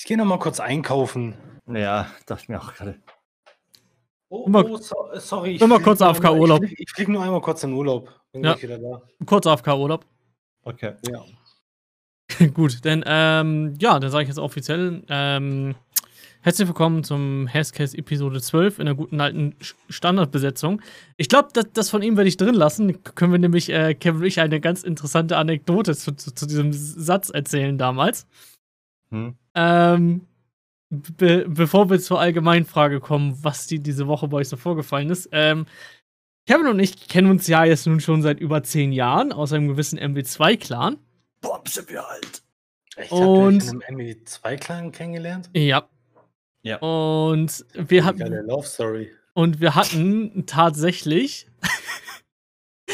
Ich gehe noch mal kurz einkaufen. Ja, dachte ich mir auch gerade. Oh, oh, so, sorry. immer flieg kurz AFK Urlaub. Ich fliege flieg nur einmal kurz in Urlaub. Bin Ja. wieder da. Kurz AFK-Urlaub. Okay. Ja. Gut, denn ähm, ja, dann sage ich jetzt offiziell. Ähm, herzlich willkommen zum Hashcase Episode 12 in der guten alten Standardbesetzung. Ich glaube, das, das von ihm werde ich drin lassen. Können wir nämlich, äh, Kevin und ich, eine ganz interessante Anekdote zu, zu, zu diesem Satz erzählen damals. Hm. Ähm, be bevor wir zur Allgemeinfrage kommen, was die diese Woche bei euch so vorgefallen ist. Ähm, Kevin und ich kennen uns ja jetzt nun schon seit über zehn Jahren aus einem gewissen MW2-Clan. Boah, sind wir alt. Ich Und- habe in einem ME2-Clan kennengelernt. Ja. Ja. Und wir hatten. Geile Love Story. Und wir hatten tatsächlich,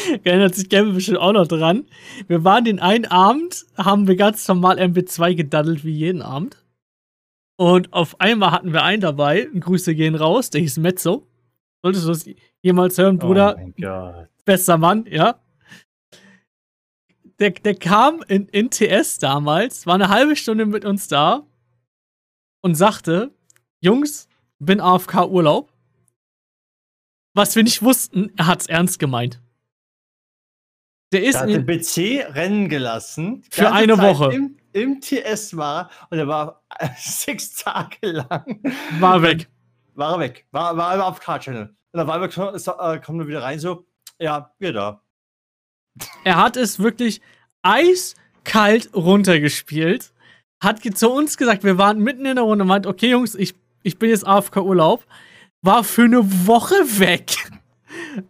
erinnert sich Kevin bestimmt auch noch dran, wir waren den einen Abend, haben wir ganz normal MB2 gedaddelt wie jeden Abend. Und auf einmal hatten wir einen dabei, Grüße gehen raus, der hieß Mezzo. Solltest du das jemals hören, Bruder? Oh mein Gott. bester Mann, ja. Der, der kam in, in TS damals, war eine halbe Stunde mit uns da und sagte, Jungs, bin AFK Urlaub. Was wir nicht wussten, er hat's ernst gemeint. Der ist Der hat den PC rennen gelassen. Für eine Zeit Woche. Im, Im TS war und er war sechs Tage lang. war weg. War er weg. War, war er auf Card-Channel. Und kam, ist- äh, kommt er wieder rein, so, ja, wir da. Er hat es wirklich eiskalt runtergespielt. Hat zu uns gesagt, wir waren mitten in der Runde und meint, okay, Jungs, ich, ich bin jetzt AFK-Urlaub. War für eine Woche weg.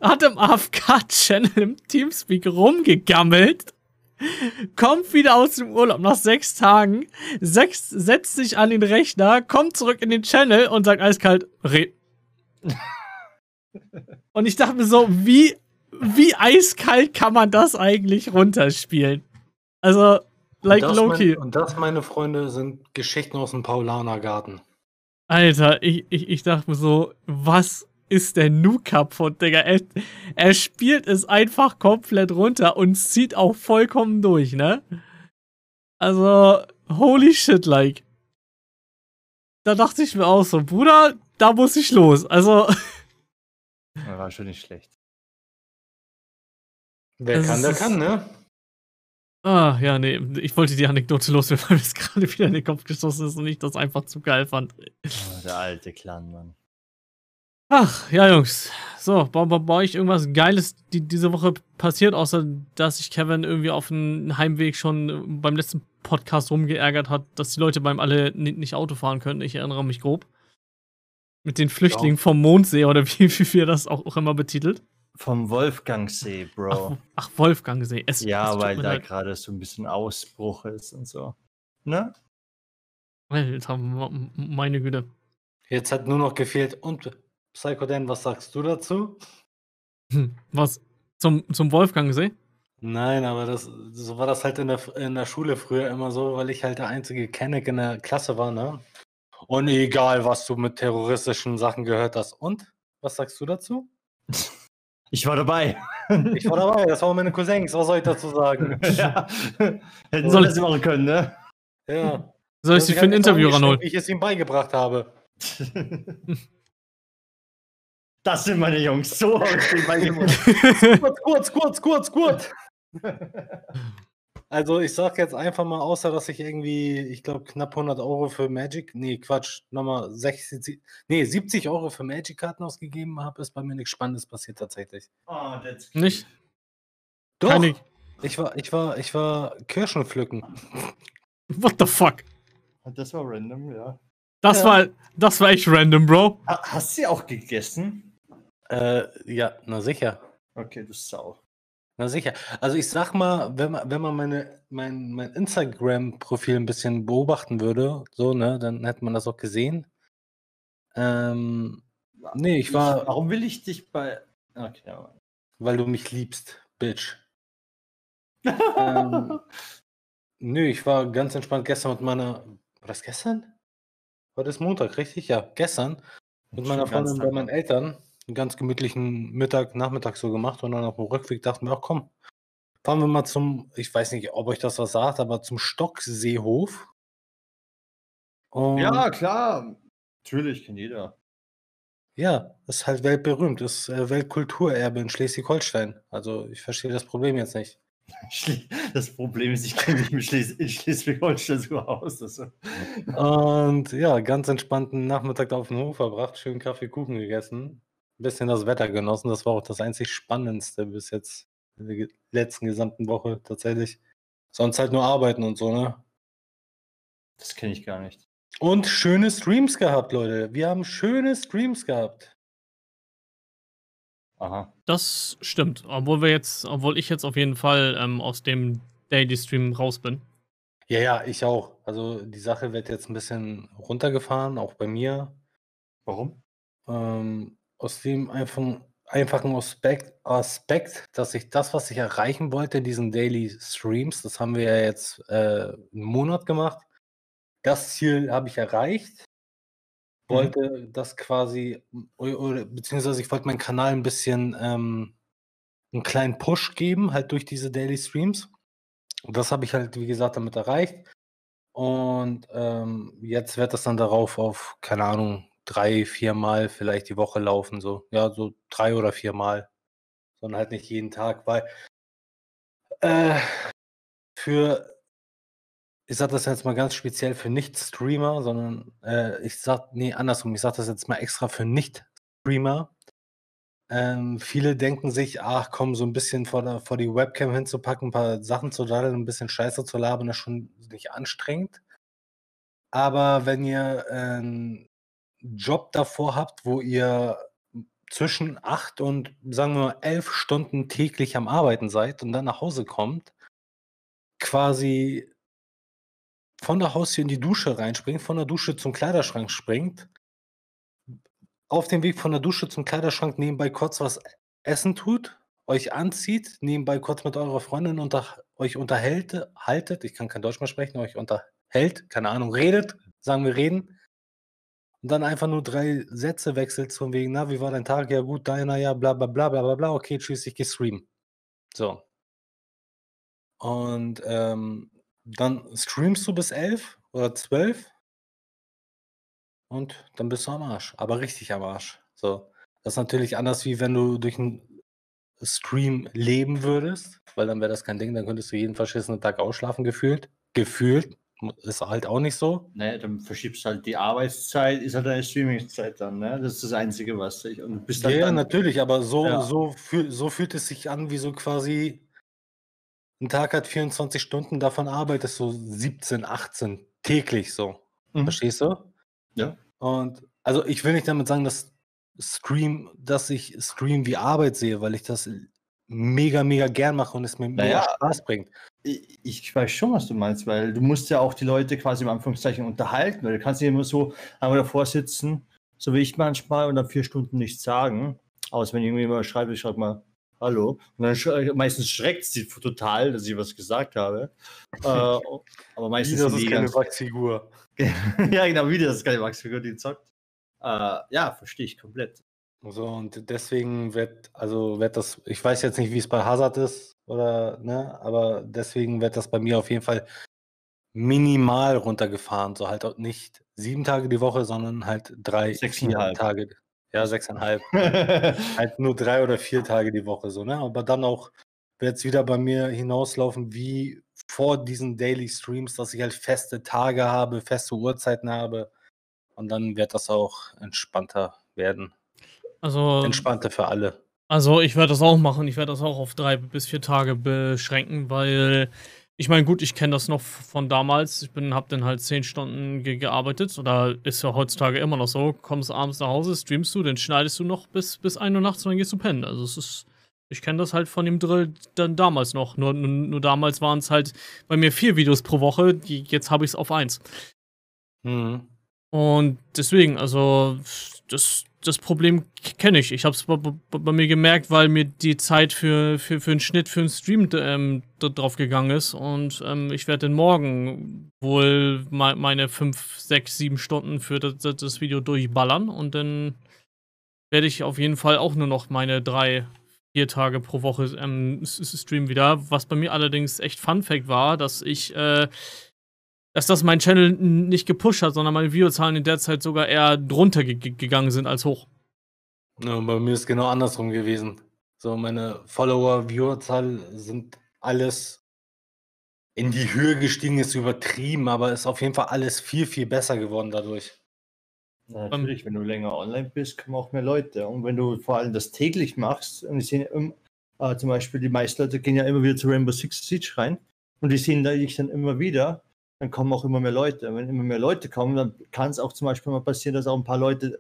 Hat im AFK-Channel im Teamspeak rumgegammelt. Kommt wieder aus dem Urlaub nach sechs Tagen. Sechs, setzt sich an den Rechner, kommt zurück in den Channel und sagt eiskalt, red. und ich dachte mir so, wie wie eiskalt kann man das eigentlich runterspielen? Also, like und, Loki. mein, und das, meine Freunde, sind Geschichten aus dem Paulanergarten. Alter, ich, ich, ich dachte mir so, was ist der Nu kaputt, Digga? Er, er spielt es einfach komplett runter und zieht auch vollkommen durch, ne? Also, holy shit, like. Da dachte ich mir auch so, Bruder, da muss ich los. Also, war schon nicht schlecht. Wer Das kann, der kann, ne? ah, ja, nee, ich wollte die Anekdote loswerden, weil mir es gerade wieder in den Kopf gestoßen ist und ich das einfach zu geil fand. Oh, der alte Clan, Mann. Ach, ja, Jungs. So, bei, bei, bei euch irgendwas Geiles die, diese Woche passiert, außer dass sich Kevin irgendwie auf dem Heimweg schon beim letzten Podcast rumgeärgert hat, dass die Leute beim alle ni- nicht Auto fahren können. Ich erinnere mich grob. Mit den Flüchtlingen vom Mondsee oder wie, wie wir das auch, auch immer betitelt. Vom Wolfgangsee, Ach, Bro. ach Wolfgangsee. Es, es ja, tut weil da leid. gerade so ein bisschen Ausbruch ist und so. Ne? Alter, meine Güte. Jetzt hat nur noch gefehlt. Und Psycho Dan, was sagst du dazu? Hm, Was? Zum, zum Wolfgangsee? Nein, aber das, so war das halt in der, in der Schule früher immer so, weil ich halt der einzige Kenneck in der Klasse war, ne? Und egal, was du mit terroristischen Sachen gehört hast. Und? Was sagst du dazu? Ich war dabei. Ich war dabei, das waren meine Cousins, was soll ich dazu sagen? ja. Hätten Soll- sie das machen können, ne? Ja. Soll ich sie für ein Interview ranholen? Wie ich es ihm beigebracht habe. Das sind meine Jungs. So ich den beigebracht. Kurz, kurz, kurz, kurz, kurz. Also ich sag jetzt einfach mal, außer dass ich irgendwie, ich glaube, knapp 100 Euro für Magic, nee, Quatsch, nochmal 60, nee, 70 Euro für Magic-Karten ausgegeben habe, ist bei mir nichts Spannendes passiert tatsächlich. Oh, that's Nicht? Doch, Keine, ich war, ich war, ich war Kirschen pflücken. what the fuck? Das war random, ja. Das Ja. war, das war echt random, Bro. Ha- Hast du sie auch gegessen? Äh, ja, na sicher. Okay, du Sau. Na sicher. Also ich sag mal, wenn man, wenn man meine, mein, mein Instagram-Profil ein bisschen beobachten würde, so, ne, dann hätte man das auch gesehen. Ähm, nee, ich war, Warum will ich dich bei. Okay, aber. weil du mich liebst, Bitch. ähm, nö, ich war ganz entspannt gestern mit meiner, war das gestern? Heute ist Montag, richtig? Ja, gestern. Mit meiner Freundin bei meinen. Eltern einen ganz gemütlichen Mittag, Nachmittag so gemacht und dann auf dem Rückweg dachten wir, ach komm, fahren wir mal zum, ich weiß nicht, ob euch das was sagt, aber zum Stockseehof. Und Ja, klar. Natürlich, kennt jeder. ja, ist halt weltberühmt, ist äh, Weltkulturerbe in Schleswig-Holstein. Also ich verstehe das Problem jetzt nicht. Das Problem ist, ich kenne mich in Schles in Schleswig-Holstein so aus. Und ja, ganz entspannten Nachmittag auf dem Hof verbracht, schön Kaffee, Kuchen gegessen, ein bisschen das Wetter genossen. Das war auch das einzig Spannendste bis jetzt in der letzten gesamten Woche tatsächlich. Sonst halt nur arbeiten und so, ne? Das kenne ich gar nicht. Und schöne Streams gehabt, Leute. Wir haben schöne Streams gehabt. Aha. Das stimmt. Obwohl wir jetzt, obwohl ich jetzt auf jeden Fall ähm, aus dem Daily Stream raus bin. Ja, ja, ich auch. Also die Sache wird jetzt ein bisschen runtergefahren, auch bei mir. Warum? Ähm, aus dem einfach, einfachen Aspekt, Aspekt, dass ich das, was ich erreichen wollte in diesen Daily Streams, das haben wir ja jetzt äh, einen Monat gemacht. Das Ziel habe ich erreicht. Mhm. Wollte das quasi, oder, beziehungsweise ich wollte meinen Kanal ein bisschen ähm, einen kleinen Push geben, halt durch diese Daily Streams. Und das habe ich halt, wie gesagt, damit erreicht. Und ähm, jetzt wird das dann darauf auf, keine Ahnung, drei, vier Mal vielleicht die Woche laufen. So, ja, so drei oder vier Mal. Sondern halt nicht jeden Tag, weil äh, für, ich sage das jetzt mal ganz speziell für Nicht-Streamer, sondern äh, ich sag, nee, andersrum, ich sage das jetzt mal extra für Nicht-Streamer. Ähm, viele denken sich, ach komm, so ein bisschen vor, der, vor die Webcam hinzupacken, ein paar Sachen zu daddeln, ein bisschen Scheiße zu labern, ist schon nicht anstrengend. Aber wenn ihr einen Job davor habt, wo ihr zwischen acht und sagen wir mal elf Stunden täglich am Arbeiten seid und dann nach Hause kommt, quasi von der Haustür in die Dusche reinspringt, von der Dusche zum Kleiderschrank springt, auf dem Weg von der Dusche zum Kleiderschrank nebenbei kurz was essen tut, euch anzieht, nebenbei kurz mit eurer Freundin unter, euch unterhält, haltet, ich kann kein Deutsch mehr sprechen, euch unterhält, keine Ahnung, redet, sagen wir reden, und dann einfach nur drei Sätze wechselt von wegen, na, wie war dein Tag? Ja, gut, deiner, ja, bla, bla, bla, bla, bla, bla, okay, tschüss, ich geh streamen. So. Und ähm, dann streamst du bis elf oder zwölf und dann bist du am Arsch. Aber richtig am Arsch. So. Das ist natürlich anders, wie wenn du durch einen Stream leben würdest, weil dann wäre das kein Ding, dann könntest du jeden verschissenen Tag ausschlafen, gefühlt. Gefühlt. Ist halt auch nicht so. Ne, dann verschiebst halt die Arbeitszeit, ist halt deine Streamingzeit dann, ne? Das ist das Einzige, was ich. Und bist Ja, dann, natürlich, aber so, Ja. so, fühl, so fühlt es sich an, wie so quasi ein Tag hat 24 Stunden, davon arbeitest du 17, 18 täglich so. Mhm. Verstehst du? Ja. Und also ich will nicht damit sagen, dass Stream, dass ich Stream wie Arbeit sehe, weil ich das mega, mega gern mache und es mir mega Naja. Spaß bringt. Ich, weiß schon, was du meinst, weil du musst ja auch die Leute quasi im Anführungszeichen unterhalten, weil du kannst nicht immer so einmal davor sitzen, so wie ich manchmal, und dann vier Stunden nichts sagen. Außer wenn irgendwie mal schreibt, ich schreibe mal Hallo. Und dann sch meistens schreckt sie total, dass ich was gesagt habe. äh, aber meistens das sind ist die keine Wachsfigur. ja, genau, wie das ist keine Wachsfigur, die zockt. Äh, ja, verstehe ich komplett. So, und deswegen wird, also wird das, ich weiß jetzt nicht, wie es bei Hazard ist, oder, ne, aber deswegen wird das bei mir auf jeden Fall minimal runtergefahren. So halt auch nicht sieben Tage die Woche, sondern halt drei, vier. Tage. Ja, sechseinhalb. halt nur drei oder vier Tage die Woche, so, ne? Aber dann auch wird es wieder bei mir hinauslaufen, wie vor diesen Daily Streams, dass ich halt feste Tage habe, feste Uhrzeiten habe. Und dann wird das auch entspannter werden. Also, Entspannter für alle. also ich werde das auch machen. Ich werde das auch auf drei bis vier Tage beschränken, weil ich meine, gut, ich kenne das noch von damals. Ich bin, hab dann halt zehn Stunden ge gearbeitet oder ist ja heutzutage immer noch so. Kommst abends nach Hause, streamst du, dann schneidest du noch bis, bis 1 Uhr nachts und dann gehst du pennen. Also es ist, ich kenne das halt von dem Drill dann damals noch. Nur, nur, nur damals waren es halt bei mir vier Videos pro Woche. Die, jetzt habe ich es auf eins. Mhm. Und deswegen, also das, das Problem kenne ich. Ich habe es bei, bei, mir gemerkt, weil mir die Zeit für, für, für einen Schnitt, für einen Stream ähm, drauf gegangen ist. Und ähm, ich werde dann morgen wohl me meine 5, 6, 7 Stunden für das, das- Video durchballern. Und dann werde ich auf jeden Fall auch nur noch meine drei, vier Tage pro Woche ähm, streamen wieder. Was bei mir allerdings echt Fun Fact war, dass ich äh, dass das mein Channel nicht gepusht hat, sondern meine Videozahlen in der Zeit sogar eher drunter ge gegangen sind als hoch. Ja, bei mir ist genau andersrum gewesen. So, meine Follower, Viewerzahl sind alles in die Höhe gestiegen, ist übertrieben, aber ist auf jeden Fall alles viel, viel besser geworden dadurch. Ja, natürlich, wenn du länger online bist, kommen auch mehr Leute. Und wenn du vor allem das täglich machst, und ich sehe äh, zum Beispiel, die meisten Leute gehen ja immer wieder zu Rainbow Six Siege rein und die sehen da dich dann immer wieder, dann kommen auch immer mehr Leute. Wenn immer mehr Leute kommen, dann kann es auch zum Beispiel mal passieren, dass auch ein paar Leute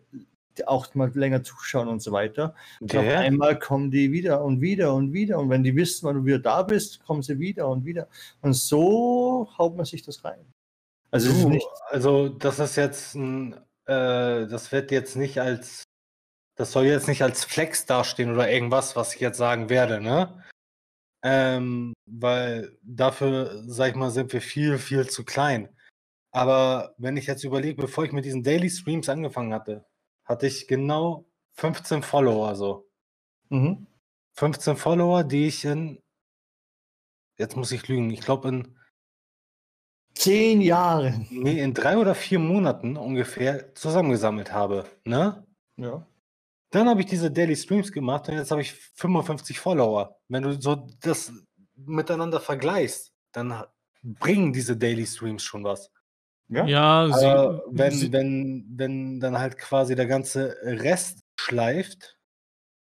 auch mal länger zuschauen und so weiter. Und auf einmal kommen die wieder und wieder und wieder. Und wenn die wissen, wann du wieder da bist, kommen sie wieder und wieder. Und so haut man sich das rein. Also, du, nicht, also das ist jetzt ein, äh, das wird jetzt nicht als, das soll jetzt nicht als Flex dastehen oder irgendwas, was ich jetzt sagen werde, ne? Ähm, weil dafür, sag ich mal, sind wir viel, viel zu klein. Aber wenn ich jetzt überlege, bevor ich mit diesen Daily Streams angefangen hatte, hatte ich genau 15 Follower so. Mhm. 15 Follower, die ich in, jetzt muss ich lügen, ich glaube in zehn Jahren. Nee, in drei oder vier Monaten ungefähr zusammengesammelt habe. Ne? Ja. Dann habe ich diese Daily Streams gemacht und jetzt habe ich 55 Follower. Wenn du so das miteinander vergleichst, dann bringen diese Daily Streams schon was. Ja, ja sie, wenn, sie, wenn, wenn dann halt quasi der ganze Rest schleift,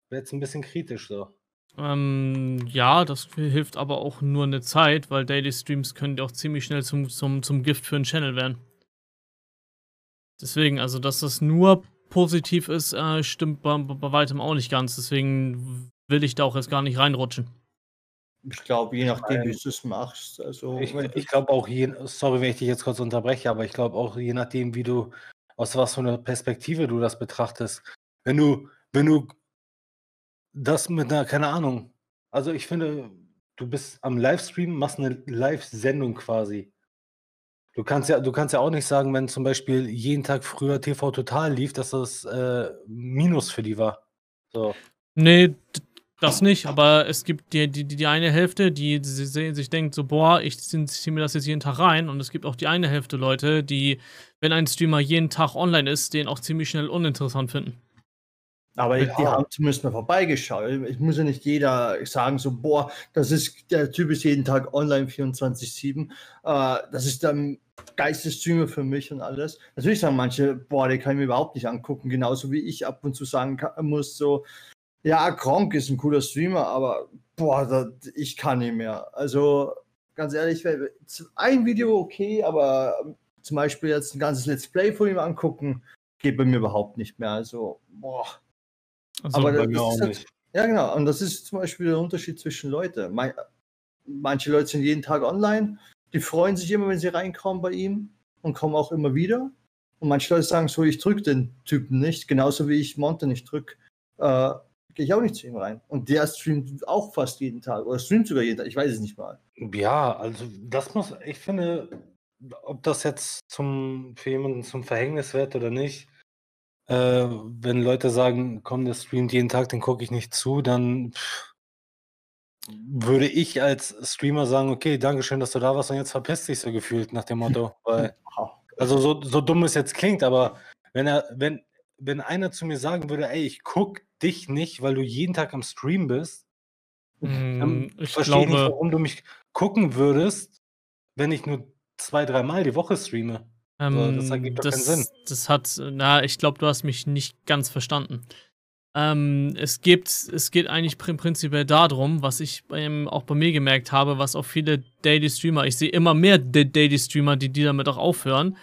wird es ein bisschen kritisch so. Ähm, ja, das hilft aber auch nur eine Zeit, weil Daily Streams können auch ziemlich schnell zum, zum, zum Gift für einen Channel werden. Deswegen, also dass das nur positiv ist, äh, stimmt bei, bei weitem auch nicht ganz. Deswegen will ich da auch jetzt gar nicht reinrutschen. Ich glaube, je nachdem, wie du es machst. Also, ich, ich glaube auch, je, sorry, wenn ich dich jetzt kurz unterbreche, aber ich glaube auch, je nachdem, wie du, aus was für einer Perspektive du das betrachtest. Wenn du, wenn du das mit einer, keine Ahnung, also ich finde, du bist am Livestream, machst eine Live-Sendung quasi. Du kannst ja, du kannst ja auch nicht sagen, wenn zum Beispiel jeden Tag früher TV Total lief, dass das äh, Minus für die war. So. Nee, das nicht, aber es gibt die, die, die eine Hälfte, die, sich denkt, so, boah, ich ziehe mir das jetzt jeden Tag rein. Und es gibt auch die eine Hälfte Leute, die, wenn ein Streamer jeden Tag online ist, den auch ziemlich schnell uninteressant finden. Aber ja. die haben zumindest mal vorbeigeschaut. Ich muss ja nicht jeder sagen, so, boah, das ist, der Typ ist jeden Tag online 24-7. Äh, das ist dann Geistesstreamer für mich und alles. Natürlich sagen manche, boah, den kann ich mir überhaupt nicht angucken. Genauso wie ich ab und zu sagen kann, muss, so, ja, Kronk ist ein cooler Streamer, aber boah, das, ich kann nicht mehr. Also ganz ehrlich, ein Video okay, aber zum Beispiel jetzt ein ganzes Let's Play von ihm angucken, geht bei mir überhaupt nicht mehr. Also, boah. Also, aber bei mir auch halt, nicht. Ja, genau. Und das ist zum Beispiel der Unterschied zwischen Leuten. manche Leute sind jeden Tag online, die freuen sich immer, wenn sie reinkommen bei ihm und kommen auch immer wieder. Und manche Leute sagen so, ich drücke den Typen nicht, genauso wie ich Monte nicht drücke. Äh, gehe ich auch nicht zu ihm rein. Und der streamt auch fast jeden Tag oder streamt sogar jeden Tag, ich weiß es nicht mal. Ja, also das muss, ich finde, ob das jetzt zum, für jemanden zum Verhängnis wird oder nicht, äh, wenn Leute sagen, komm, der streamt jeden Tag, den gucke ich nicht zu, dann pff, würde ich als Streamer sagen, okay, danke schön, dass du da warst und jetzt verpisst dich so gefühlt nach dem Motto. Weil, also so, so dumm es jetzt klingt, aber wenn er, wenn, wenn einer zu mir sagen würde, ey, ich guck dich nicht, weil du jeden Tag am Stream bist, mm, ich verstehe glaube... nicht, warum du mich gucken würdest, wenn ich nur zwei, dreimal die Woche streame. Ähm, das ergibt doch das, keinen Sinn. Das hat, na, ich glaube, du hast mich nicht ganz verstanden. Ähm, es, gibt, es geht eigentlich prinzipiell darum, was ich ähm, auch bei mir gemerkt habe, was auch viele Daily Streamer, ich sehe immer mehr Daily Streamer, die, die damit auch aufhören,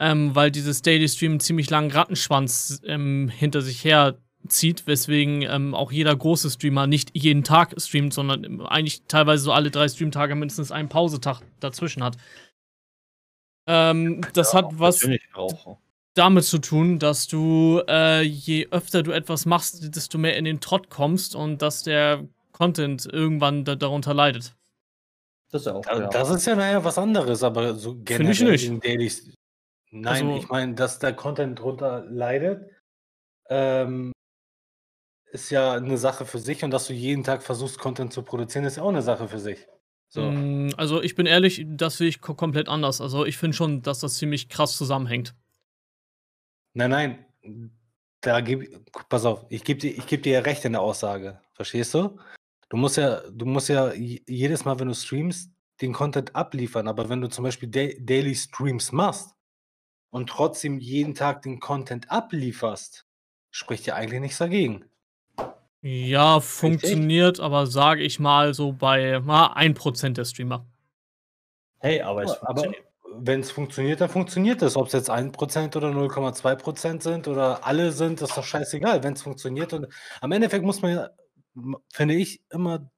ähm, weil dieses Daily Stream einen ziemlich langen Rattenschwanz ähm, hinter sich her zieht, weswegen ähm, auch jeder große Streamer nicht jeden Tag streamt, sondern eigentlich teilweise so alle drei Streamtage mindestens einen Pausetag dazwischen hat. Ähm, das ja, hat was damit zu tun, dass du äh, je öfter du etwas machst, desto mehr in den Trott kommst und dass der Content irgendwann da darunter leidet. Das ist, auch, ja. das ist ja naja was anderes, aber so generell Finde ich nicht. Dailies. Nein, also, ich meine, dass der Content drunter leidet, ähm, ist ja eine Sache für sich und dass du jeden Tag versuchst, Content zu produzieren, ist ja auch eine Sache für sich. So. Mm, Also ich bin ehrlich, das sehe ich ko- komplett anders. Also ich finde schon, dass das ziemlich krass zusammenhängt. Nein, nein. Da geb, pass auf, ich gebe dir, ich geb dir ja recht in der Aussage. Verstehst du? Du musst ja, du musst ja jedes Mal, wenn du streamst, den Content abliefern. Aber wenn du zum Beispiel da Daily Streams machst und trotzdem jeden Tag den Content ablieferst, spricht ja eigentlich nichts dagegen. Ja, funktioniert, aber sage ich mal so bei mal 1% der Streamer. Hey, aber es Aber funktioniert. wenn es funktioniert, dann funktioniert es. Ob es jetzt 1% oder 0,2% sind oder alle sind, ist doch scheißegal. Wenn es funktioniert und am Endeffekt muss man finde ich, immer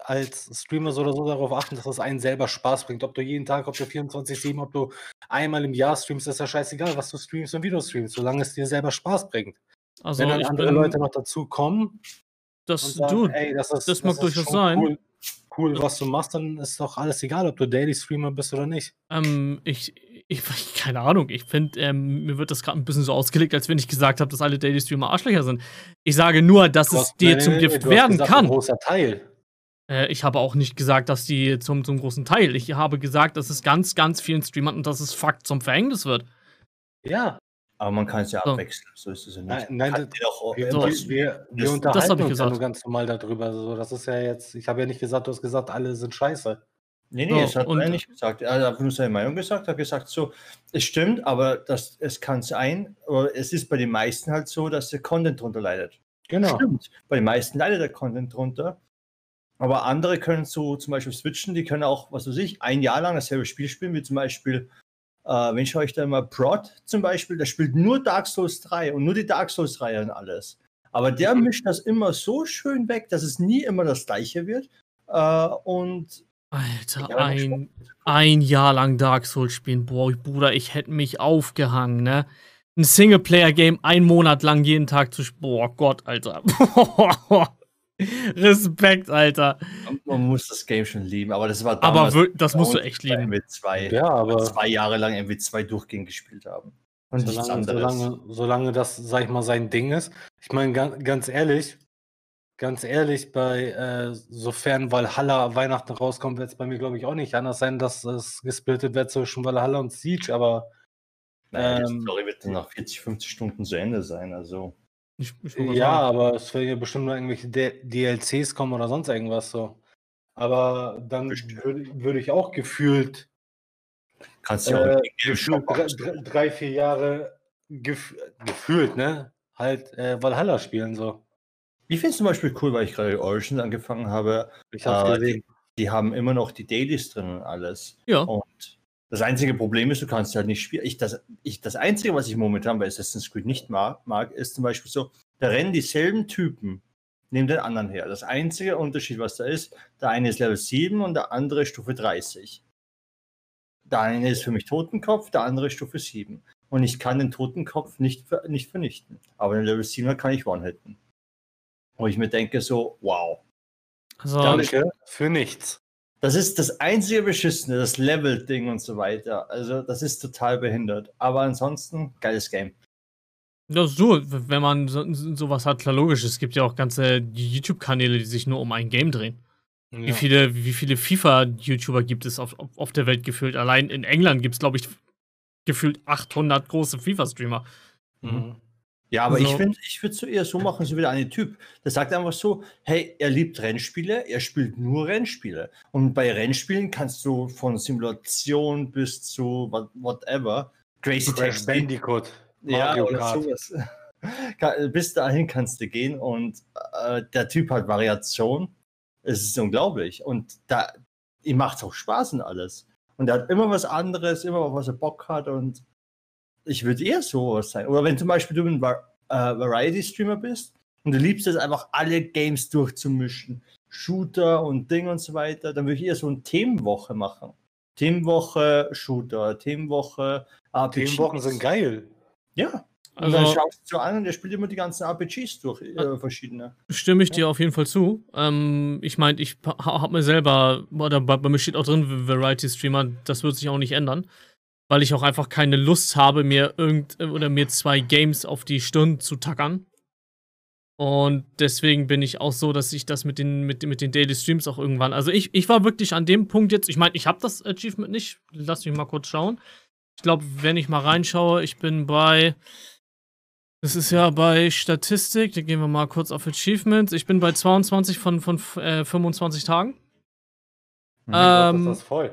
als Streamer so oder so darauf achten, dass es einen selber Spaß bringt. Ob du jeden Tag, ob du 24-7, ob du einmal im Jahr streamst, ist ja scheißegal, was du streamst und wie du streamst, solange es dir selber Spaß bringt. Also Wenn dann ich andere bin, Leute noch dazu kommen das sagen, du, ey, das ist, das mag ist durchaus sein. Cool, cool, was du machst, dann ist doch alles egal, ob du Daily Streamer bist oder nicht. ähm, ich, ich, keine Ahnung, ich finde, ähm, mir wird das gerade ein bisschen so ausgelegt, als wenn ich gesagt habe, dass alle Daily Streamer Arschlöcher sind. Ich sage nur, dass Du es hast- dir nee, zum nee, nee, Gift hast werden gesagt, Ein kann. großer Teil. Äh, ich habe auch nicht gesagt, dass die zum, zum großen Teil. Ich habe gesagt, dass es ganz, ganz vielen Streamern und dass es Fakt zum Verhängnis wird. Ja, Aber man kann es ja So. abwechseln. So ist es ja nicht. Nein, nein, das- doch wir, So. wir, wir, wir das- unterhalten das uns ja gesagt. nur ganz normal darüber. So, das ist ja jetzt, ich habe ja nicht gesagt, du hast gesagt, alle sind scheiße. Nee, nee, So, das hat und- er nicht gesagt. Er hat nur seine Meinung gesagt. Er hat gesagt, so, es stimmt, aber das, es kann sein, aber es ist bei den meisten halt so, dass der Content drunter leidet. Genau. Stimmt. Bei den meisten leidet der Content drunter. Aber andere können so zum Beispiel switchen, die können auch, was weiß ich, ein Jahr lang dasselbe Spiel spielen, wie zum Beispiel, äh, wenn ich da immer Prod zum Beispiel, der spielt nur Dark Souls 3 und nur die Dark Souls-Reihe und alles. Aber der Mhm. mischt das immer so schön weg, dass es nie immer das gleiche wird. Äh, und Alter, ein, ein Jahr lang Dark Souls spielen. Boah, Bruder, ich hätte mich aufgehangen, ne? Ein Singleplayer-Game ein Monat lang jeden Tag zu spielen. Boah, Gott, Alter. Respekt, Alter. man muss das Game schon lieben, aber das war Aber das musst du echt lieben. MW2, Ja, aber zwei Jahre lang MW2 durchgehend gespielt haben. Und nichts solange, anderes. solange, solange das, sag ich mal, sein Ding ist. Ich meine, ganz, ganz ehrlich, ganz ehrlich, bei äh, sofern Valhalla Weihnachten rauskommt, wird es bei mir, glaube ich, auch nicht anders sein, dass es gesplittet wird zwischen Valhalla und Siege, aber Naja, die ähm, Story wird dann nach 40, 50 Stunden zu Ende sein. Also, Ich, ich Ja, sagen. aber es werden ja bestimmt noch irgendwelche D DLCs kommen oder sonst irgendwas so. Aber dann würde würde ich auch gefühlt, kannst du ja äh, auch Shop drei, drei, vier Jahre gef gefühlt, ne? Halt äh, Valhalla spielen so. Ich finde es zum Beispiel cool, weil ich gerade Origins angefangen habe. Ich hab's Äh, gesehen. Die haben immer noch die Dailies drin und alles. Ja. Und das einzige Problem ist, du kannst halt nicht spielen. Ich, das, ich, das einzige, was ich momentan bei Assassin's Creed nicht mag, mag, ist zum Beispiel so, da rennen dieselben Typen neben den anderen her. Das einzige Unterschied, was da ist, der eine ist Level 7 und der andere Stufe 30. Der eine ist für mich Totenkopf, der andere Stufe 7. Und ich kann den Totenkopf nicht, nicht vernichten. Aber den Level 7 kann ich one-hitten. Wo ich mir denke so, wow. Also, Danke für nichts. Das ist das einzige Beschissene, das Level-Ding und so weiter. Also, das ist total behindert. Aber ansonsten, geiles Game. ja, so, wenn man so, sowas hat, klar logisch. Es gibt ja auch ganze YouTube-Kanäle, die sich nur um ein Game drehen. Wie Ja. viele, wie viele FIFA-YouTuber gibt es auf, auf, auf der Welt gefühlt? Allein in England gibt es, glaube ich, gefühlt 800 große FIFA-Streamer. Mhm. Ja, aber ich Also- finde, ich würde es so eher so machen, so wie der eine Typ. Der sagt einfach so, hey, er liebt Rennspiele, er spielt nur Rennspiele. Und bei Rennspielen kannst du von Simulation bis zu what- whatever, Crazy Crash Taxi, Bandicoot. ja, Mario oder Kart. sowas. Bis dahin kannst du gehen und äh, der Typ hat Variation. Es ist unglaublich. Und da, ihm macht es auch Spaß und alles. Und er hat immer was anderes, immer was er Bock hat. Und ich würde eher sowas sein. Oder wenn zum Beispiel du ein Var äh, Variety-Streamer bist und du liebst es einfach, alle Games durchzumischen, Shooter und Ding und so weiter, dann würde ich eher so eine Themenwoche machen. Themenwoche Shooter, Themenwoche RPG. Themenwochen sind geil. Ja. Und Also- dann schaust du an und der spielt immer die ganzen RPGs durch, äh, verschiedene. Stimme ich dir auf jeden Fall zu. Ähm, ich meine, ich habe mir selber, oder bei, bei mir steht auch drin, Variety Streamer, das wird sich auch nicht ändern. Weil ich auch einfach keine Lust habe, mir irgend oder mir zwei Games auf die Stirn zu tackern. Und deswegen bin ich auch so, dass ich das mit den, mit, mit den Daily Streams auch irgendwann. Also ich, ich war wirklich an dem Punkt jetzt, ich meine, ich habe das Achievement nicht. Lass mich mal kurz schauen. Ich glaube, wenn ich mal reinschaue, ich bin bei. Das ist ja bei Statistik, da gehen wir mal kurz auf Achievements. Ich bin bei 22 von, von äh, 25 Tagen. Mhm, ähm, ist das voll?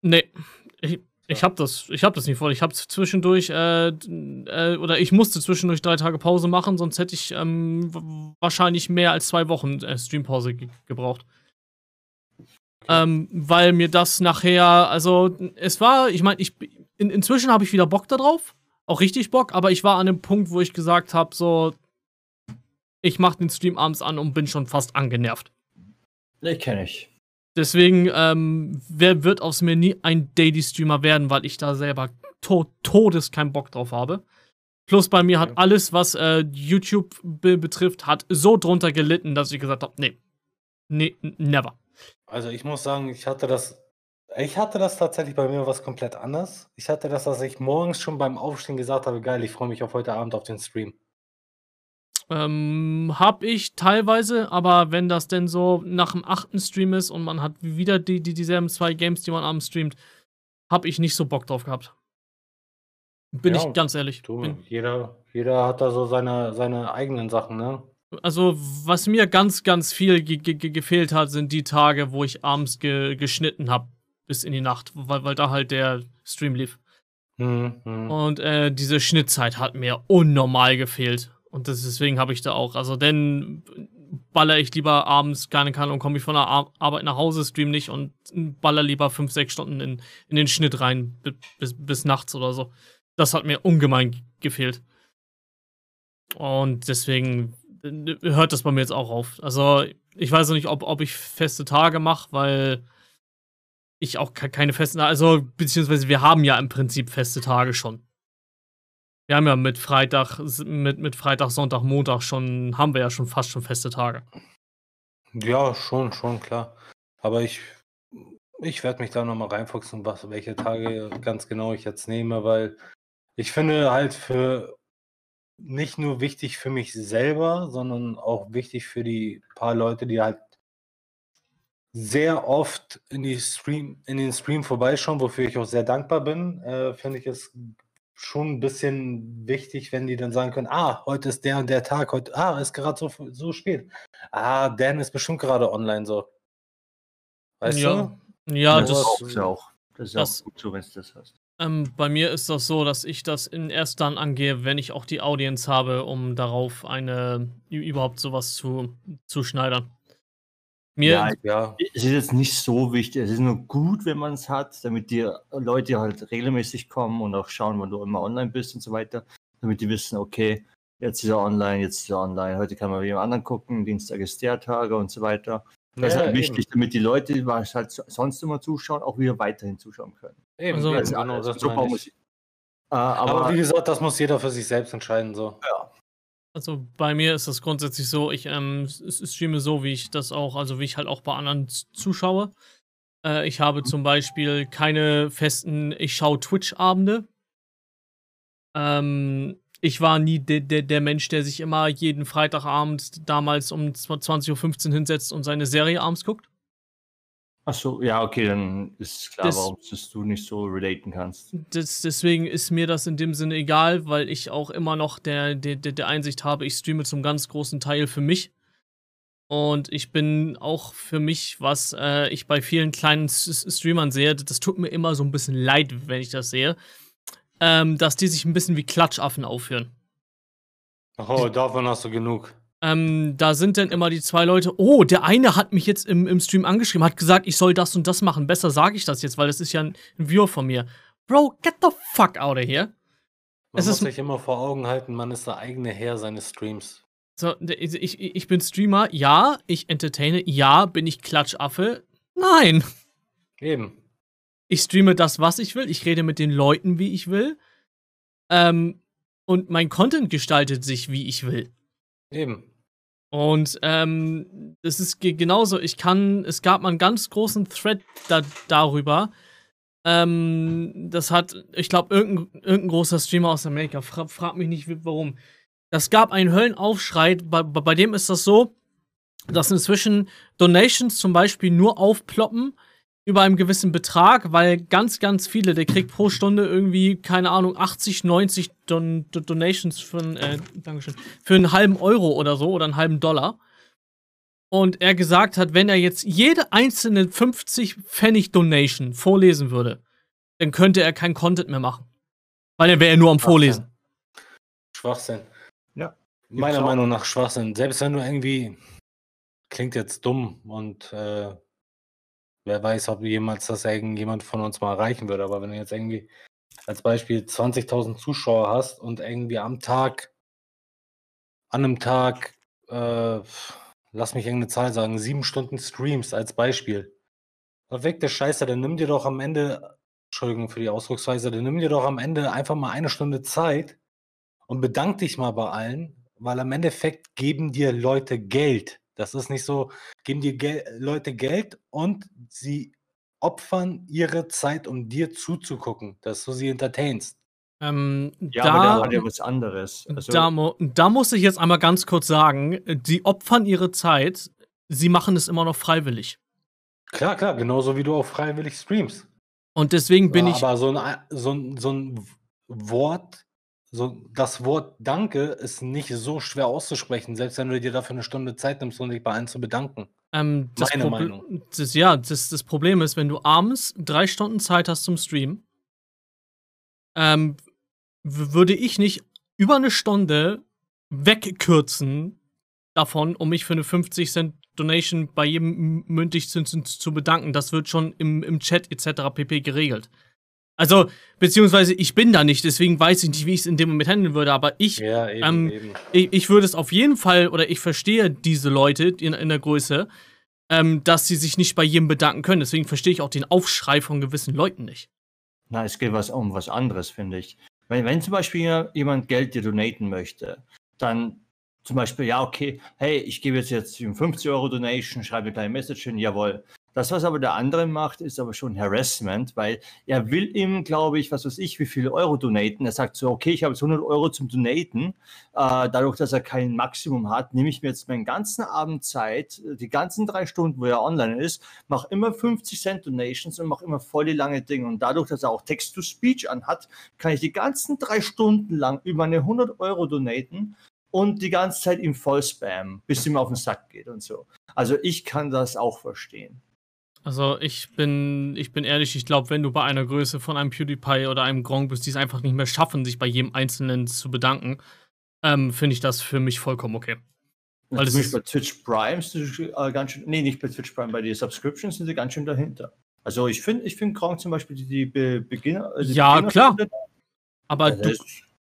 Nee, ich, ich habe das, hab das nicht voll. Ich habe zwischendurch, äh, äh, oder ich musste zwischendurch drei Tage Pause machen, sonst hätte ich ähm, wahrscheinlich mehr als zwei Wochen äh, Streampause ge gebraucht. Ähm, weil mir das nachher, also es war, ich meine, ich in, inzwischen habe ich wieder Bock darauf, auch richtig Bock, aber ich war an dem Punkt, wo ich gesagt habe, so, ich mache den Stream abends an und bin schon fast angenervt. Ich kenne ich. Deswegen, ähm, wer wird aus mir nie ein Daily-Streamer werden, weil ich da selber to todes keinen Bock drauf habe. Plus bei mir hat alles, was äh, YouTube be betrifft, hat so drunter gelitten, dass ich gesagt habe, nee, nee, never. Also ich muss sagen, ich hatte das, ich hatte das tatsächlich bei mir was komplett anders. Ich hatte das, dass ich morgens schon beim Aufstehen gesagt habe, geil, ich freue mich auf heute Abend auf den Stream. Ähm, hab ich teilweise, aber wenn das denn so nach dem achten Stream ist und man hat wieder die, die, dieselben zwei Games, die man abends streamt, hab ich nicht so Bock drauf gehabt. Bin ja, ich ganz ehrlich. Du, jeder, jeder hat da so seine, seine eigenen Sachen, ne? Also, was mir ganz, ganz viel ge ge gefehlt hat, sind die Tage, wo ich abends ge geschnitten habe bis in die Nacht, weil, weil da halt der Stream lief. Mhm. Und äh, diese Schnittzeit hat mir unnormal gefehlt. Und das, deswegen habe ich da auch. Also, denn baller ich lieber abends, keine Ahnung, komme ich von der Ar Arbeit nach Hause, stream nicht und baller lieber fünf, sechs Stunden in, in den Schnitt rein, bis, bis nachts oder so. Das hat mir ungemein gefehlt. Und deswegen hört das bei mir jetzt auch auf. Also, ich weiß noch nicht, ob, ob ich feste Tage mache, weil ich auch keine festen, also, beziehungsweise wir haben ja im Prinzip feste Tage schon. Wir haben ja mit Freitag, mit, mit Freitag, Sonntag, Montag schon, haben wir ja schon fast schon feste Tage. Ja, schon, schon, klar. Aber ich, ich werde mich da nochmal reinfuchsen, was, welche Tage ganz genau ich jetzt nehme, weil ich finde halt für nicht nur wichtig für mich selber, sondern auch wichtig für die paar Leute, die halt sehr oft in, die Stream, in den Stream vorbeischauen, wofür ich auch sehr dankbar bin, äh, finde ich es schon ein bisschen wichtig, wenn die dann sagen können, ah, heute ist der und der Tag, heute, ah, ist gerade so, so spät. Ah, Dan ist bestimmt gerade online so. Weißt ja. du? Ja, das, das ist ja auch, das ist das, auch gut so, wenn du das hast. Ähm, bei mir ist das so, dass ich das in erst dann angehe, wenn ich auch die Audience habe, um darauf eine überhaupt sowas zu, zu schneidern. Mir ja, ja, es ist jetzt nicht so wichtig. Es ist nur gut, wenn man es hat, damit die Leute halt regelmäßig kommen und auch schauen, wann du immer online bist und so weiter, damit die wissen, okay, jetzt ist er online, jetzt ist er online, heute kann man mit jemand anderen gucken, Dienstag ist der Tag und so weiter. Das ja, ist halt eben. wichtig, damit die Leute, die halt sonst immer zuschauen, auch wieder weiterhin zuschauen können. Eben, also, also, genau, das so ich. Äh, aber, aber, wie gesagt, das muss jeder für sich selbst entscheiden. So. Ja. Also bei mir ist das grundsätzlich so, ich ähm, streame so, wie ich das auch, also wie ich halt auch bei anderen zuschaue. Äh, ich habe zum Beispiel keine festen, ich schaue Twitch-Abende. Ähm, ich war nie de, de, der Mensch, der sich immer jeden Freitagabend damals um 20.15 Uhr hinsetzt und seine Serie abends guckt. Ach so, ja, okay, dann ist klar, das, warum du nicht so relaten kannst. Das, deswegen ist mir das in dem Sinne egal, weil ich auch immer noch der, der, der Einsicht habe, ich streame zum ganz großen Teil für mich. Und ich bin auch für mich, was äh, ich bei vielen kleinen Streamern sehe, das tut mir immer so ein bisschen leid, wenn ich das sehe, ähm, dass die sich ein bisschen wie Klatschaffen aufführen. Oh, davon hast du genug. Ähm, da sind dann immer die zwei Leute, oh, der eine hat mich jetzt im, im Stream angeschrieben, hat gesagt, ich soll das und das machen. Besser sage ich das jetzt, weil das ist ja ein, ein Viewer von mir. Bro, get the fuck out of here. Man es muss sich immer vor Augen halten, man ist der eigene Herr seines Streams. So, ich, ich bin Streamer, ja, ich entertaine, ja, bin ich Klatschaffe? Nein. Eben. Ich streame das, was ich will, ich rede mit den Leuten, wie ich will. Ähm, und mein Content gestaltet sich, wie ich will. Eben. Und ähm, es ist genauso, ich kann, es gab mal einen ganz großen Thread da, darüber. Ähm, das hat, ich glaube, irgendein, irgendein großer Streamer aus Amerika, fra frag mich nicht warum. Das gab einen Höllenaufschrei. Bei, bei dem ist das so, dass inzwischen Donations zum Beispiel nur aufploppen über einen gewissen Betrag, weil ganz, ganz viele, der kriegt pro Stunde irgendwie, keine Ahnung, 80, 90 Don Don Donations für, ein, äh, Dankeschön, für einen halben Euro oder so oder einen halben Dollar. Und er gesagt hat, wenn er jetzt jede einzelne 50 Pfennig Donation vorlesen würde, dann könnte er kein Content mehr machen. Weil er wäre ja nur am Vorlesen. Schwachsinn. Ja. Meiner. Meinung nach Schwachsinn. Selbst wenn du irgendwie, klingt jetzt dumm und äh, wer weiß, ob jemals das irgendjemand von uns mal erreichen würde, aber wenn du jetzt irgendwie als Beispiel 20.000 Zuschauer hast und irgendwie am Tag, an einem Tag, äh, lass mich irgendeine Zahl sagen, sieben Stunden Streams als Beispiel. Verweckte Scheiße, dann nimm dir doch am Ende, Entschuldigung für die Ausdrucksweise, dann nimm dir doch am Ende einfach mal eine Stunde Zeit und bedank dich mal bei allen, weil am Endeffekt geben dir Leute Geld. Das ist nicht so, geben dir Gel Leute Geld und sie opfern ihre Zeit, um dir zuzugucken, dass du sie entertainst. Ähm, Ja, da, aber der hat ja was anderes. Also, da, da muss ich jetzt einmal ganz kurz sagen, die opfern ihre Zeit, sie machen es immer noch freiwillig. Klar, klar, genauso wie du auch freiwillig streamst. Und deswegen bin ich. Aber so ein, so ein, so ein Wort, so das Wort Danke ist nicht so schwer auszusprechen, selbst wenn du dir dafür eine Stunde Zeit nimmst, um dich bei allen zu bedanken. Ähm, das Meine Proble- Meinung. Das, ja, das, das Problem ist, wenn du abends drei Stunden Zeit hast zum Stream, ähm, würde ich nicht über eine Stunde wegkürzen davon, um mich für eine 50 Cent Donation bei jedem mündlich zu, zu, zu bedanken. Das wird schon im, im Chat etc. pp. geregelt. Also, beziehungsweise ich bin da nicht, deswegen weiß ich nicht, wie ich es in dem Moment handeln würde, aber ich Ja, eben, Ähm, eben. ich, ich würde es auf jeden Fall, oder ich verstehe diese Leute in, in der Größe, ähm, dass sie sich nicht bei jedem bedanken können. Deswegen verstehe ich auch den Aufschrei von gewissen Leuten nicht. Na, es geht was um was anderes, finde ich. Wenn, wenn zum Beispiel jemand Geld dir donaten möchte, dann zum Beispiel, ja, okay, hey, ich gebe jetzt jetzt ihm 50 Euro Donation, schreibe eine kleine Message hin, jawohl. Das, was aber der andere macht, ist aber schon Harassment, weil er will ihm, glaube ich, was weiß ich, wie viele Euro donaten. Er sagt so, okay, ich habe jetzt 100 Euro zum Donaten. Äh, dadurch, dass er kein Maximum hat, nehme ich mir jetzt meinen ganzen Abend Zeit, die ganzen drei Stunden, wo er online ist, mache immer 50 Cent Donations und mache immer voll die lange Dinge. Und dadurch, dass er auch Text-to-Speech anhat, kann ich die ganzen drei Stunden lang über eine 100 Euro donaten und die ganze Zeit ihm voll spammen, bis ihm auf den Sack geht und so. Also ich kann das auch verstehen. Also ich bin, ich bin ehrlich, ich glaube, wenn du bei einer Größe von einem PewDiePie oder einem Gronk bist, die es einfach nicht mehr schaffen, sich bei jedem Einzelnen zu bedanken, ähm, finde ich das für mich vollkommen okay. Weil das ist- bei Twitch Prime sind sie äh, ganz schön, nee, nicht bei Twitch Prime, bei den Subscriptions sind sie ganz schön dahinter. Also ich finde, ich finde Gronk zum Beispiel die, die Be Beginner. äh, die Ja, Beginner- klar. Aber, Also du,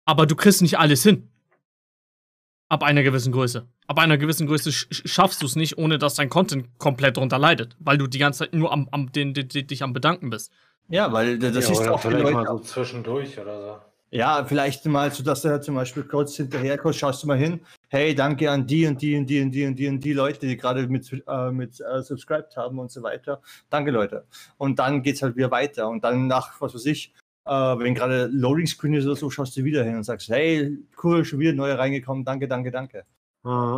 aber du kriegst nicht alles hin. Ab einer gewissen Größe. Ab einer gewissen Größe sch sch- schaffst du es nicht, ohne dass dein Content komplett drunter leidet. Weil du die ganze Zeit nur am, am den, den, den, dich am Bedanken bist. Ja, weil das ja, ist auch vielleicht Leute, mal so zwischendurch oder so. Ja, vielleicht mal so, dass er zum Beispiel kurz hinterher kurz schaust du mal hin. Hey, danke an die und die und die und die und die und die Leute, die gerade mit, äh, mit äh, subscribed haben und so weiter. Danke, Leute. Und dann geht's halt wieder weiter. Und dann nach, was weiß ich, äh, wenn gerade Loading Screen ist oder so, schaust du wieder hin und sagst, hey, cool, schon wieder neue reingekommen, danke, danke, danke.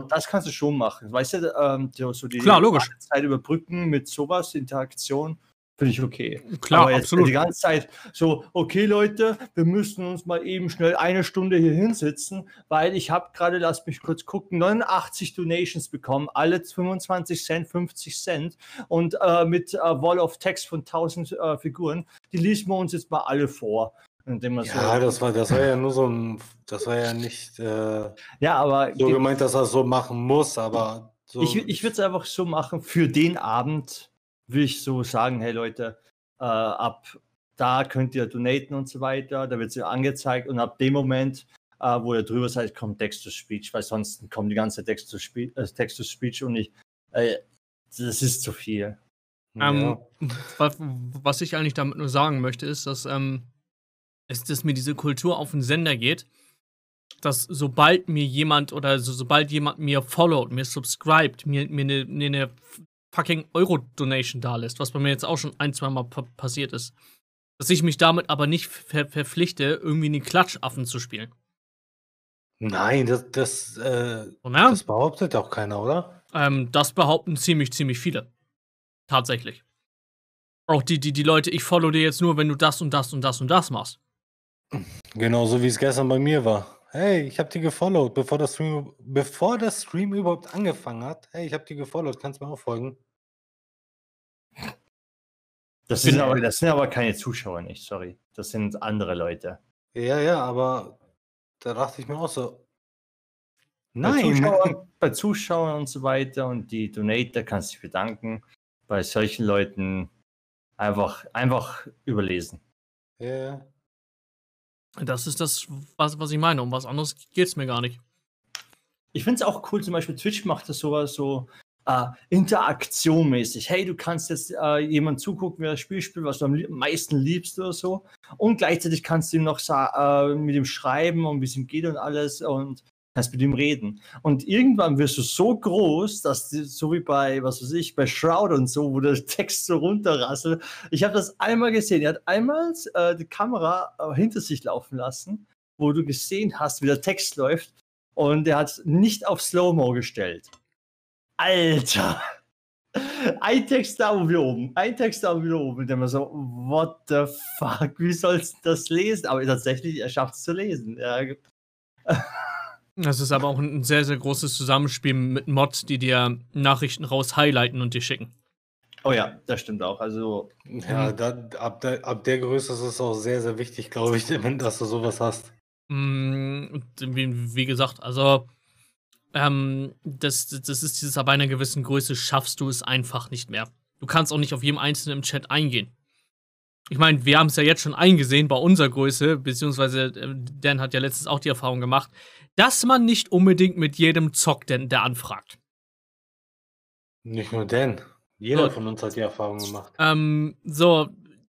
Das kannst du schon machen. Weißt du, ähm, so die Klar, logisch. Zeit überbrücken mit sowas, Interaktion, finde ich okay. Klar, Aber jetzt absolut. Die ganze Zeit so, okay Leute, wir müssen uns mal eben schnell eine Stunde hier hinsetzen, weil ich habe gerade, lasst mich kurz gucken, 89 Donations bekommen, alle 25 Cent, 50 Cent und äh, mit äh, Wall of Text von 1000 äh, Figuren, die lesen wir uns jetzt mal alle vor. Indem wir Ja, so, das war, das war ja nur so ein, das war ja nicht äh, ja, aber so gemeint, dass er es so machen muss, aber so. ich, ich würde es einfach so machen, für den Abend will ich so sagen, hey Leute, äh, ab da könnt ihr donaten und so weiter, da wird es ja angezeigt und ab dem Moment, äh, wo ihr drüber seid, kommt Text-to-Speech, weil sonst kommt die ganze Text-to-Speech äh, Text und ich, äh, das ist zu viel. Ähm, was, was ich eigentlich damit nur sagen möchte, ist, dass, ähm, es, dass mir diese Kultur auf den Sender geht, dass sobald mir jemand oder so, sobald jemand mir followt, mir subscribt, mir, mir eine ne, ne fucking Euro-Donation da lässt, was bei mir jetzt auch schon ein, zwei Mal pa passiert ist, dass ich mich damit aber nicht ver verpflichte, irgendwie einen Klatschaffen zu spielen. Nein, das, das, äh, ja, das behauptet auch keiner, oder? ähm, das behaupten ziemlich, ziemlich viele. Tatsächlich. Auch die, die, die Leute, ich follow dir jetzt nur, wenn du das und das und das und das machst. Genauso wie es gestern bei mir war. Hey, ich habe die gefollowt, bevor das Stream, bevor das Stream überhaupt angefangen hat. Hey, ich habe die gefollowt, kannst mir auch folgen. Das sind, aber, das sind aber keine Zuschauer nicht, sorry. Das sind andere Leute. Ja, ja, aber da dachte ich mir auch so. Bei Nein. Zuschauern, bei Zuschauern und so weiter und die Donator kannst du dich bedanken. Bei solchen Leuten einfach, einfach überlesen. Ja, ja. Das ist das, was, was ich meine. Um was anderes geht's mir gar nicht. Ich finde es auch cool, zum Beispiel Twitch macht das sowas so äh, interaktionmäßig. Hey, du kannst jetzt äh, jemand zugucken, wer das Spiel spielt, was du am meisten liebst oder so. Und gleichzeitig kannst du ihm noch äh, mit ihm schreiben und wie es ihm geht und alles und kannst mit ihm reden. Und irgendwann wirst du so groß, dass du, so wie bei, was weiß ich, bei Shroud und so, wo der Text so runterrasselt. Ich habe das einmal gesehen. Er hat einmal äh, die Kamera äh, hinter sich laufen lassen, wo du gesehen hast, wie der Text läuft. Und er hat nicht auf Slow-Mo gestellt. Alter! Ein Text da und wieder oben. Ein Text da und wieder oben. Und dann immer so, what the fuck? Wie sollst du das lesen? Aber tatsächlich, er schafft es zu lesen. Ja, Das ist aber auch ein sehr, sehr großes Zusammenspiel mit Mods, die dir Nachrichten raus highlighten und dir schicken. oh ja, das stimmt auch. Also, Ja, da, ab, der, ab der Größe ist es auch sehr, sehr wichtig, glaube ich, wenn, dass du sowas hast. Mm, Wie, wie gesagt, also ähm, das, das ist dieses, ab einer gewissen Größe schaffst du es einfach nicht mehr. Du kannst auch nicht auf jedem Einzelnen im Chat eingehen. Ich meine, wir haben es ja jetzt schon eingesehen bei unserer Größe, beziehungsweise äh, Dan hat ja letztens auch die Erfahrung gemacht, dass man nicht unbedingt mit jedem zockt, den der anfragt. Nicht nur Dan. Jeder So. von uns hat die Erfahrung gemacht. Ähm, so,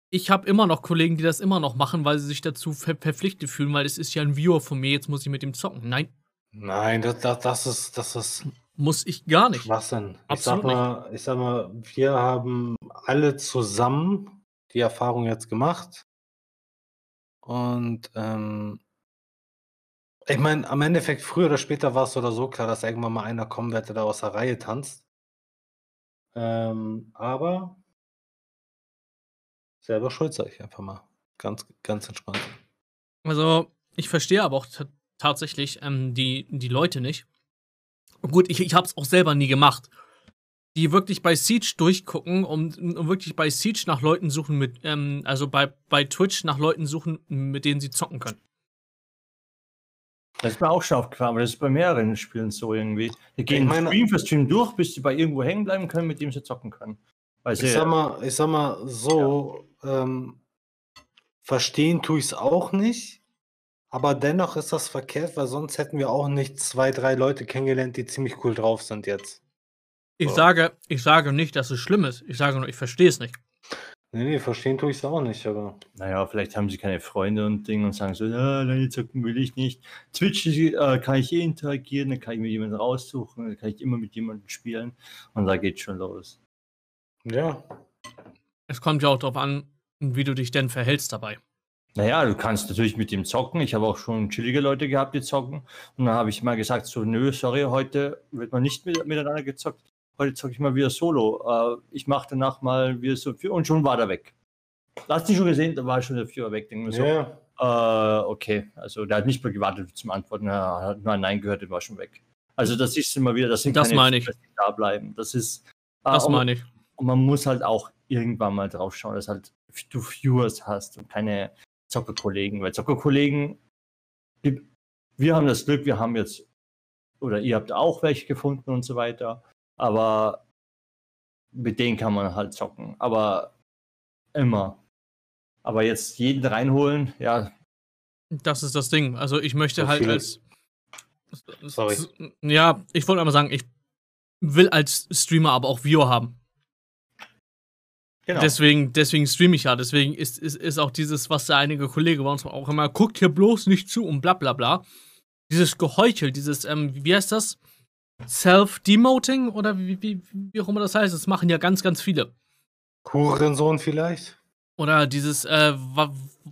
ich habe immer noch Kollegen, die das immer noch machen, weil sie sich dazu ver verpflichtet fühlen, weil es ist ja ein Viewer von mir, jetzt muss ich mit ihm zocken. Nein, Nein, das, das, das ist, das ist muss ich gar nicht. Schwachsinn. Ich Absolut sag mal, ich sag mal, wir haben alle zusammen die Erfahrung jetzt gemacht. Und ähm, ich meine, am Endeffekt, früher oder später war es oder so klar, dass irgendwann mal einer kommen wird, der da aus der Reihe tanzt. Ähm, aber selber schuld, sag ich einfach mal. Ganz, ganz entspannt. Also, ich verstehe aber auch tatsächlich ähm, die, die Leute nicht. Gut, ich, ich habe es auch selber nie gemacht. Die wirklich bei Siege durchgucken und, und wirklich bei Siege nach Leuten suchen mit, ähm, also bei, bei Twitch nach Leuten suchen, mit denen sie zocken können. das ist mir auch schon aufgefallen, aber das ist bei mehreren Spielen so irgendwie. Die gehen meine- Stream für Stream durch, bis sie bei irgendwo hängen bleiben können, mit dem sie zocken können. Weil sie, Ich sag mal, ich sag mal so, ähm, verstehen tue ich es auch nicht, aber dennoch ist das verkehrt, weil sonst hätten wir auch nicht zwei, drei Leute kennengelernt, die ziemlich cool drauf sind jetzt. Ich So. sage, ich sage nicht, dass es schlimm ist. Ich sage nur, ich verstehe es nicht. Nee, nee, verstehen tue ich es auch nicht, aber. Naja, vielleicht haben sie keine Freunde und Dinge und sagen so, ja, nein, zocken will ich nicht. Twitch äh, kann ich eh interagieren, dann kann ich mir jemanden raussuchen, dann kann ich immer mit jemandem spielen und da geht's schon los. Ja. Es kommt ja auch darauf an, wie du dich denn verhältst dabei. Naja, du kannst natürlich mit ihm zocken. Ich habe auch schon chillige Leute gehabt, die zocken. Und dann habe ich mal gesagt, so, nö, sorry, heute wird man nicht mit, miteinander gezockt. Heute zocke ich mal wieder solo. Äh, ich mache danach mal wieder so viel und schon war der weg. Du hast ihn schon gesehen, da war schon der Vierer weg. Denke so, Ja. Äh, okay, also der hat nicht mehr gewartet zum Antworten, er hat nur ein Nein gehört, der war schon weg. Also das ist immer wieder, das sind Das meine ich. dass die da bleiben. Das ist, äh, Das meine ich. und man muss halt auch irgendwann mal drauf schauen, dass halt du Viewers hast und keine Zockerkollegen, weil Zockerkollegen, wir haben das Glück, wir haben jetzt, oder ihr habt auch welche gefunden und so weiter, aber mit denen kann man halt zocken, aber immer. Aber jetzt jeden reinholen, ja, Das ist das Ding. Also ich möchte So halt als. Sorry. Ja, ich wollte einmal sagen, ich will als Streamer aber auch Viewer haben. Genau. Deswegen, deswegen streame ich ja. Deswegen ist, ist, ist auch dieses, was der einige Kollege bei uns auch immer, guckt hier bloß nicht zu und bla bla bla. Dieses Geheuchel, dieses, ähm, wie heißt das? Self-Demoting oder wie, wie, wie auch immer das heißt. Das machen ja ganz, ganz viele. Hurensohn vielleicht? Oder dieses, äh,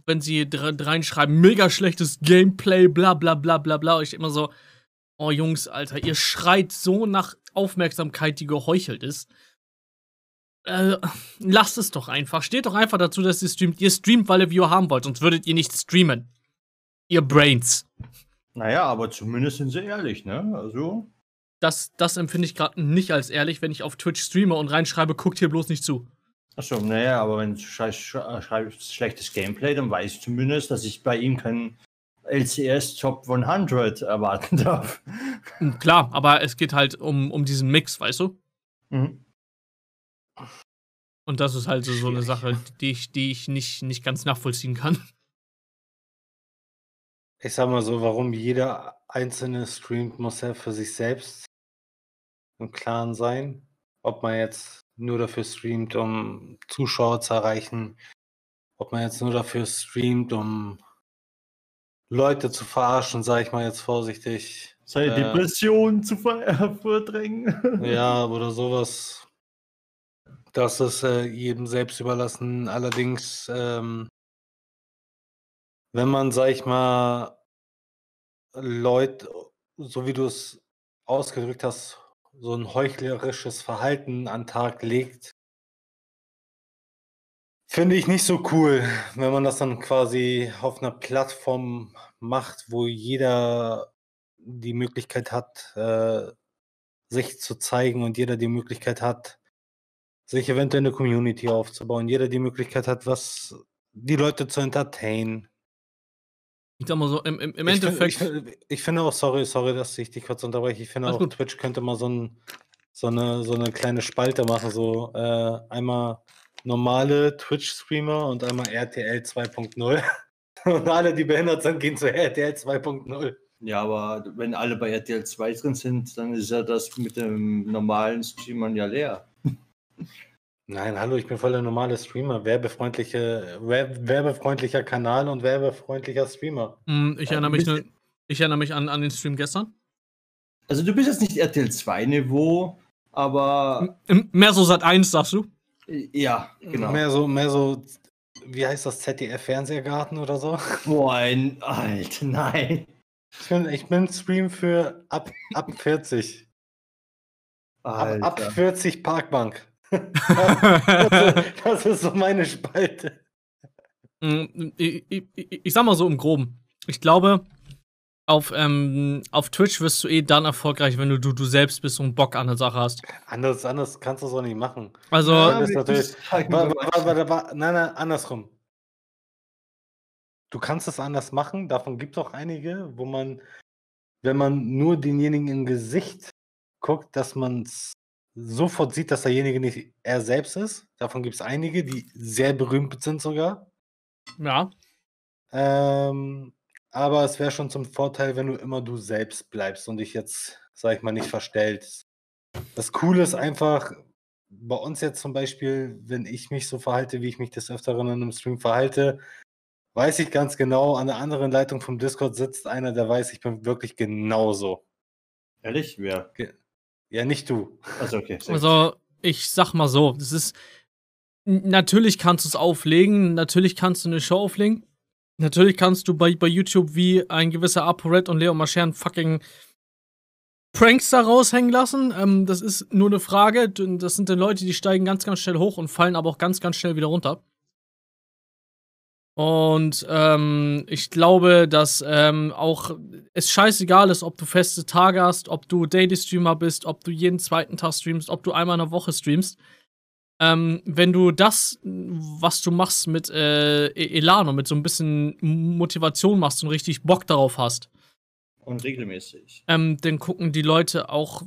wenn sie reinschreiben, mega schlechtes Gameplay, bla bla bla bla bla. Ich immer so, oh Jungs, Alter, ihr schreit so nach Aufmerksamkeit, die geheuchelt ist. Äh, lasst es doch einfach. Steht doch einfach dazu, dass ihr streamt. Ihr streamt, weil ihr Viewer haben wollt, sonst würdet ihr nicht streamen. Ihr Brains. Naja, aber zumindest sind sie ehrlich, ne? Also. Das, das empfinde ich gerade nicht als ehrlich, wenn ich auf Twitch streame und reinschreibe, guckt hier bloß nicht zu. Achso, naja, aber wenn du schreibst schlechtes Gameplay, dann weiß ich zumindest, dass ich bei ihm kein LCS Top 100 erwarten darf. Klar, aber es geht halt um, um diesen Mix, weißt du? Mhm. Und das ist halt so, so eine Sache, die ich, die ich nicht, nicht ganz nachvollziehen kann. Ich sag mal so, warum jeder einzelne streamt, muss er für sich selbst im Klaren sein. Ob man jetzt nur dafür streamt, um Zuschauer zu erreichen, ob man jetzt nur dafür streamt, um Leute zu verarschen, sage ich mal jetzt vorsichtig. Seine äh, Depression zu verdrängen. ja, oder sowas. Das ist äh, jedem selbst überlassen. Allerdings, ähm, wenn man, sag ich mal, Leute, so wie du es ausgedrückt hast, so ein heuchlerisches Verhalten an den Tag legt, finde ich nicht so cool, wenn man das dann quasi auf einer Plattform macht, wo jeder die Möglichkeit hat, äh, sich zu zeigen und jeder die Möglichkeit hat, sich eventuell eine Community aufzubauen, jeder die Möglichkeit hat, was die Leute zu entertainen. Ich sag mal so, im, im, im ich Endeffekt. Find, ich, ich, finde auch, sorry, sorry, dass ich dich kurz unterbreche. Ich finde auch, gut. Twitch könnte mal so, ein, so, eine, so eine kleine Spalte machen. So äh, einmal normale Twitch-Streamer und einmal RTL 2.0. und alle, die behindert sind, gehen zu RTL 2.0. Ja, aber wenn alle bei RTL 2 drin sind, dann ist ja das mit dem normalen Streamern ja leer. Nein, hallo, ich bin voll der normale Streamer. Werbefreundliche, werbefreundlicher Kanal und werbefreundlicher Streamer. Mm, ich erinnere mich, ne, ich erinnere mich an, an den Stream gestern. Also du bist jetzt nicht RTL 2 Niveau, aber. Mehr so seit 1, sagst du? Ja, genau. Mehr so, mehr so, wie heißt das, ZDF-Fernsehgarten oder so? Boah, ein, Alter, nein. Ich bin, ich bin Stream für ab, ab 40. Ab, ab 40 Parkbank das, ist so meine Spalte. Mm, ich, ich, ich, sag mal so im Groben. Ich glaube, auf, ähm, auf Twitch wirst du eh dann erfolgreich, wenn du, du, du selbst bist und Bock an der Sache hast. Anders, anders kannst du es auch nicht machen. Also, ja, das natürlich, war, war, war, nein, nein, andersrum. Du kannst es anders machen, davon gibt es auch einige, wo man, wenn man nur denjenigen im Gesicht guckt, dass man es sofort sieht, dass derjenige nicht er selbst ist. Davon gibt es einige, die sehr berühmt sind sogar. Ja. Ähm, aber es wäre schon zum Vorteil, wenn du immer du selbst bleibst und dich jetzt, sag ich mal, nicht verstellst. Das Coole ist einfach, bei uns jetzt zum Beispiel, wenn ich mich so verhalte, wie ich mich des Öfteren in einem Stream verhalte, weiß ich ganz genau, an der anderen Leitung vom Discord sitzt einer, der weiß, ich bin wirklich genauso. Ehrlich? Wer? Ge ja, nicht du. Also, okay. Also, ich sag mal so, das ist. Natürlich kannst du es auflegen, natürlich kannst du eine Show auflegen. Natürlich kannst du bei, bei YouTube wie ein gewisser ApoRed und Leo Maschern fucking Pranks da raushängen lassen. Ähm, das ist nur eine Frage. Das sind dann Leute, die steigen ganz, ganz schnell hoch und fallen aber auch ganz, ganz schnell wieder runter. Und ähm, ich glaube, dass ähm, auch es scheißegal ist, ob du feste Tage hast, ob du Daily Streamer bist, ob du jeden zweiten Tag streamst, ob du einmal in der Woche streamst. Ähm, wenn du das, was du machst, mit äh, e-, Elan und mit so ein bisschen Motivation machst und richtig Bock darauf hast. Und regelmäßig. Ähm, dann gucken die Leute auch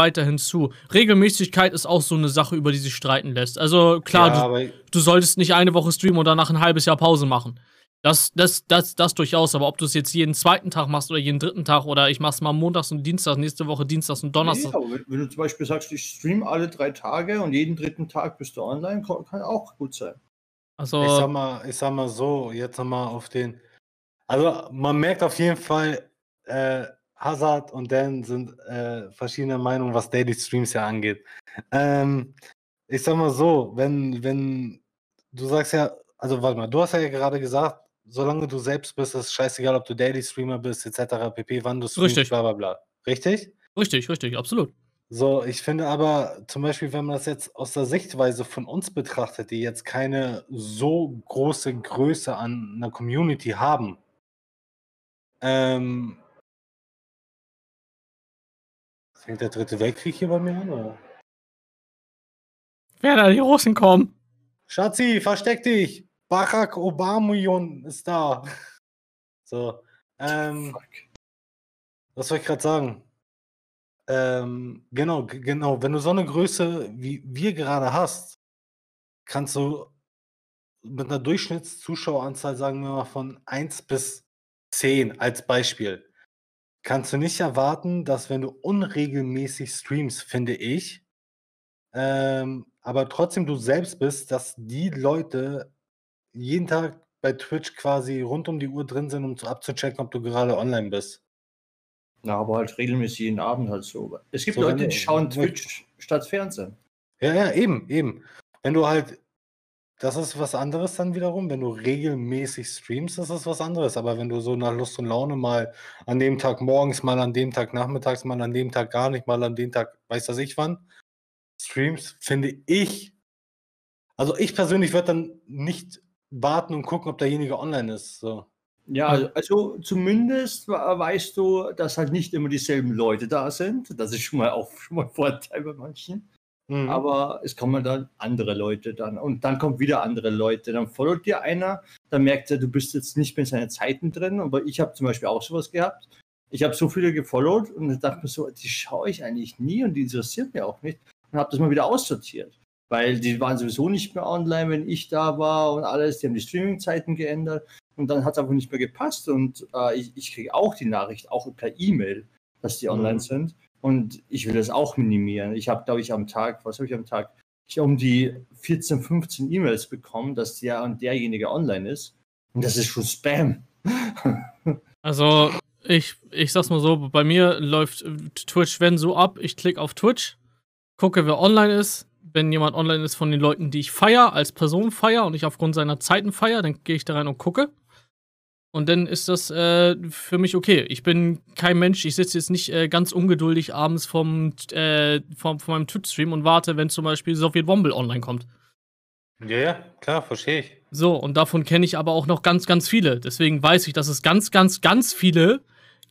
weiterhin zu. Regelmäßigkeit ist auch so eine Sache, über die sich streiten lässt. Also klar, ja, du, du, solltest nicht eine Woche streamen und danach ein halbes Jahr Pause machen. Das, das, das, das durchaus, aber ob du es jetzt jeden zweiten Tag machst oder jeden dritten Tag oder ich mach's mal montags und dienstags, nächste Woche dienstags und donnerstags. Nee, wenn, wenn, du zum Beispiel sagst, ich stream alle drei Tage und jeden dritten Tag bist du online, kann, kann auch gut sein. Also, ich sag mal, ich sag mal so, jetzt nochmal auf den. Also man merkt auf jeden Fall, äh, Hazard und Dan sind äh, verschiedener Meinung, was Daily Streams ja angeht. Ähm, ich sag mal so, wenn, wenn du sagst ja, also warte mal, du hast ja gerade gesagt, solange du selbst bist, ist es scheißegal, ob du Daily Streamer bist, etc. pp, wann du streamst, Richtig. bla bla bla. Richtig? Richtig, richtig, absolut. So, ich finde aber zum Beispiel, wenn man das jetzt aus der Sichtweise von uns betrachtet, die jetzt keine so große Größe an einer Community haben, ähm, fängt der dritte Weltkrieg hier bei mir an? Oder? Wer da die Russen kommen? Schatzi, versteck dich! Barack Obama ist da. So, ähm, Fuck. was soll ich gerade sagen? Ähm, genau, genau. Wenn du so eine Größe wie wir gerade hast, kannst du mit einer Durchschnittszuschaueranzahl, sagen wir mal, von 1 bis 10 als Beispiel, kannst du nicht erwarten, dass wenn du unregelmäßig streamst, finde ich, ähm, aber trotzdem du selbst bist, dass die Leute jeden Tag bei Twitch quasi rund um die Uhr drin sind, um zu abzuchecken, ob du gerade online bist. Ja, aber halt regelmäßig jeden Abend halt so. Es gibt So, Leute, die schauen Twitch statt Fernsehen. Ja, ja, eben, eben. Wenn du halt, das ist was anderes dann wiederum. Wenn du regelmäßig streamst, ist das was anderes. Aber wenn du so nach Lust und Laune mal an dem Tag morgens, mal an dem Tag nachmittags, mal an dem Tag gar nicht, mal an dem Tag, weiß das ich wann, streamst, finde ich, also ich persönlich würde dann nicht warten und gucken, ob derjenige online ist. So. Ja, also, also zumindest we- weißt du, dass halt nicht immer dieselben Leute da sind. Das ist schon mal auch schon mal ein Vorteil bei manchen. Mhm. Aber es kommen dann andere Leute dann und dann kommen wieder andere Leute. Dann followt dir einer, dann merkt er, du bist jetzt nicht mehr in seinen Zeiten drin. Aber ich habe zum Beispiel auch sowas gehabt. Ich habe so viele gefollowt und dachte mir so, die schaue ich eigentlich nie und die interessiert mir auch nicht. Und habe das mal wieder aussortiert. Weil die waren sowieso nicht mehr online, wenn ich da war und alles. Die haben die Streaming-Zeiten geändert und dann hat es einfach nicht mehr gepasst. Und äh, ich, ich kriege auch die Nachricht, auch per E-Mail, dass die online Mhm. sind. Und ich will das auch minimieren. Ich habe, glaube ich, am Tag, was habe ich am Tag? Ich habe um die 14, 15 E-Mails bekommen, dass der und derjenige online ist. Und das ist schon Spam. Also, ich, ich sag's mal so, bei mir läuft äh, Twitch, wenn so ab, ich klicke auf Twitch, gucke, wer online ist. Wenn jemand online ist von den Leuten, die ich feier, als Person feier und ich aufgrund seiner Zeiten feier, dann gehe ich da rein und gucke. Und dann ist das äh, für mich okay. Ich bin kein Mensch, ich sitze jetzt nicht äh, ganz ungeduldig abends vom, äh, vom, von meinem Twitch-Stream und warte, wenn zum Beispiel Soviet Womble online kommt. Ja, ja, klar, verstehe ich. So, und davon kenne ich aber auch noch ganz, ganz viele. Deswegen weiß ich, dass es ganz, ganz, ganz viele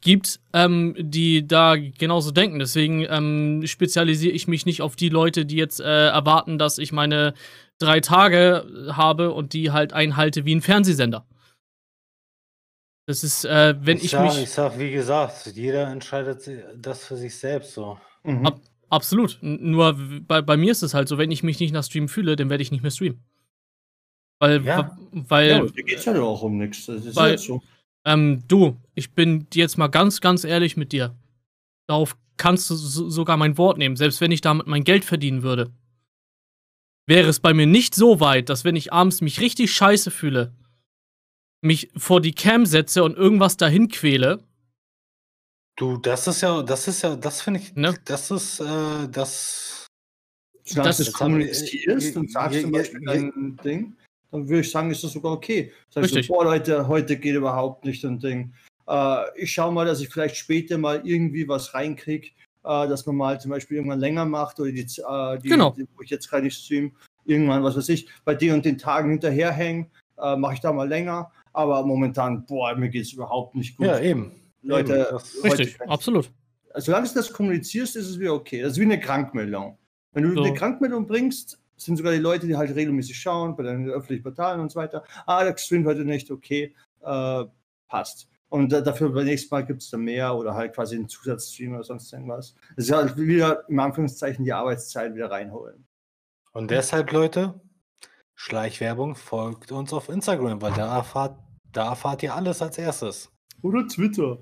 gibt, ähm, die da genauso denken. Deswegen ähm, spezialisiere ich mich nicht auf die Leute, die jetzt äh, erwarten, dass ich meine drei Tage habe und die halt einhalte wie ein Fernsehsender. Das ist, äh, wenn ich, sag, mich. ich sag, wie gesagt, jeder entscheidet das für sich selbst so. Mhm. Ab- Absolut. Nur bei, bei mir ist es halt so, wenn ich mich nicht nach Stream fühle, dann werde ich nicht mehr streamen. Weil, Ja. weil ja, da geht es ja auch um nichts. Das ist weil- halt so. Ähm, du, ich bin jetzt mal ganz, ganz ehrlich mit dir. Darauf kannst du so, sogar mein Wort nehmen, selbst wenn ich damit mein Geld verdienen würde. Wäre es bei mir nicht so weit, dass wenn ich abends mich richtig scheiße fühle, mich vor die Cam setze und irgendwas dahin quäle, Du, das ist ja, das ist ja, das finde ich, Ne? das ist, äh, das. Solange das- wir- kommunizierst und sagst je- zum Beispiel je- dein Ding, dann würde ich sagen, ist das sogar okay. Sagst Richtig. du, boah Leute, heute geht überhaupt nicht und Ding. Äh, ich schaue mal, dass ich vielleicht später mal irgendwie was reinkriege, äh, dass man mal zum Beispiel irgendwann länger macht oder die, äh, die, Genau. die wo ich jetzt gerade nicht stream, irgendwann, was weiß ich, bei den und den Tagen hinterherhängen, äh, mache ich da mal länger. Aber momentan, boah, mir geht es überhaupt nicht gut. Ja, eben. Leute, Eben, richtig, absolut. solange du das kommunizierst, ist es wieder okay. Das ist wie eine Krankmeldung. Wenn du So. eine Krankmeldung bringst, sind sogar die Leute, die halt regelmäßig schauen, bei den öffentlichen Portalen und so weiter, ah, der streamt heute nicht, okay, äh, passt. Und dafür beim nächsten Mal gibt es dann mehr oder halt quasi einen Zusatzstream oder sonst irgendwas. Das ist halt wieder, im Anführungszeichen, die Arbeitszeit wieder reinholen. Und deshalb, Leute, Schleichwerbung folgt uns auf Instagram, weil da erfahrt, da erfahrt ihr alles als erstes. Oder Twitter.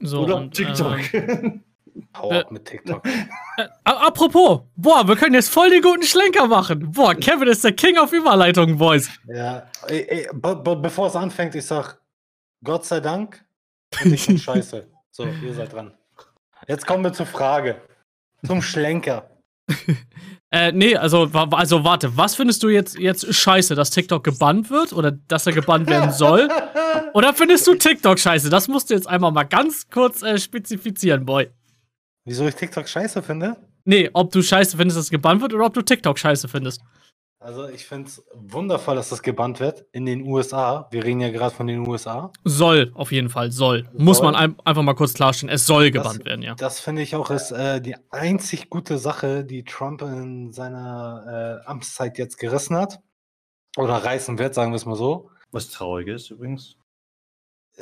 So, oder und, TikTok. ähm, Hau Äh, ab mit TikTok. Äh, apropos, boah, wir können jetzt voll den guten Schlenker machen. Boah, Kevin ist der King auf Überleitungen, Boys. ja, ey, ey, be be bevor es anfängt, ich sag, Gott sei Dank, und ich bin scheiße. So, ihr seid dran. Jetzt kommen wir zur Frage. Zum Schlenker. Äh, nee, also, also warte, was findest du jetzt, jetzt scheiße, dass TikTok gebannt wird oder dass er gebannt werden soll? Oder findest du TikTok scheiße? Das musst du jetzt einmal mal ganz kurz äh, spezifizieren, Boy. Wieso ich TikTok scheiße finde? Nee, ob du scheiße findest, dass es gebannt wird oder ob du TikTok scheiße findest. Also ich finde es wundervoll, dass das gebannt wird in den USA. Wir reden ja gerade von den USA. Soll, auf jeden Fall, soll. Muss Soll. man ein, einfach mal kurz klarstellen. Es soll Das- gebannt werden, ja. Das finde ich auch ist äh, die einzig gute Sache, die Trump in seiner äh, Amtszeit jetzt gerissen hat. Oder reißen wird, sagen wir es mal so. Was traurig ist übrigens.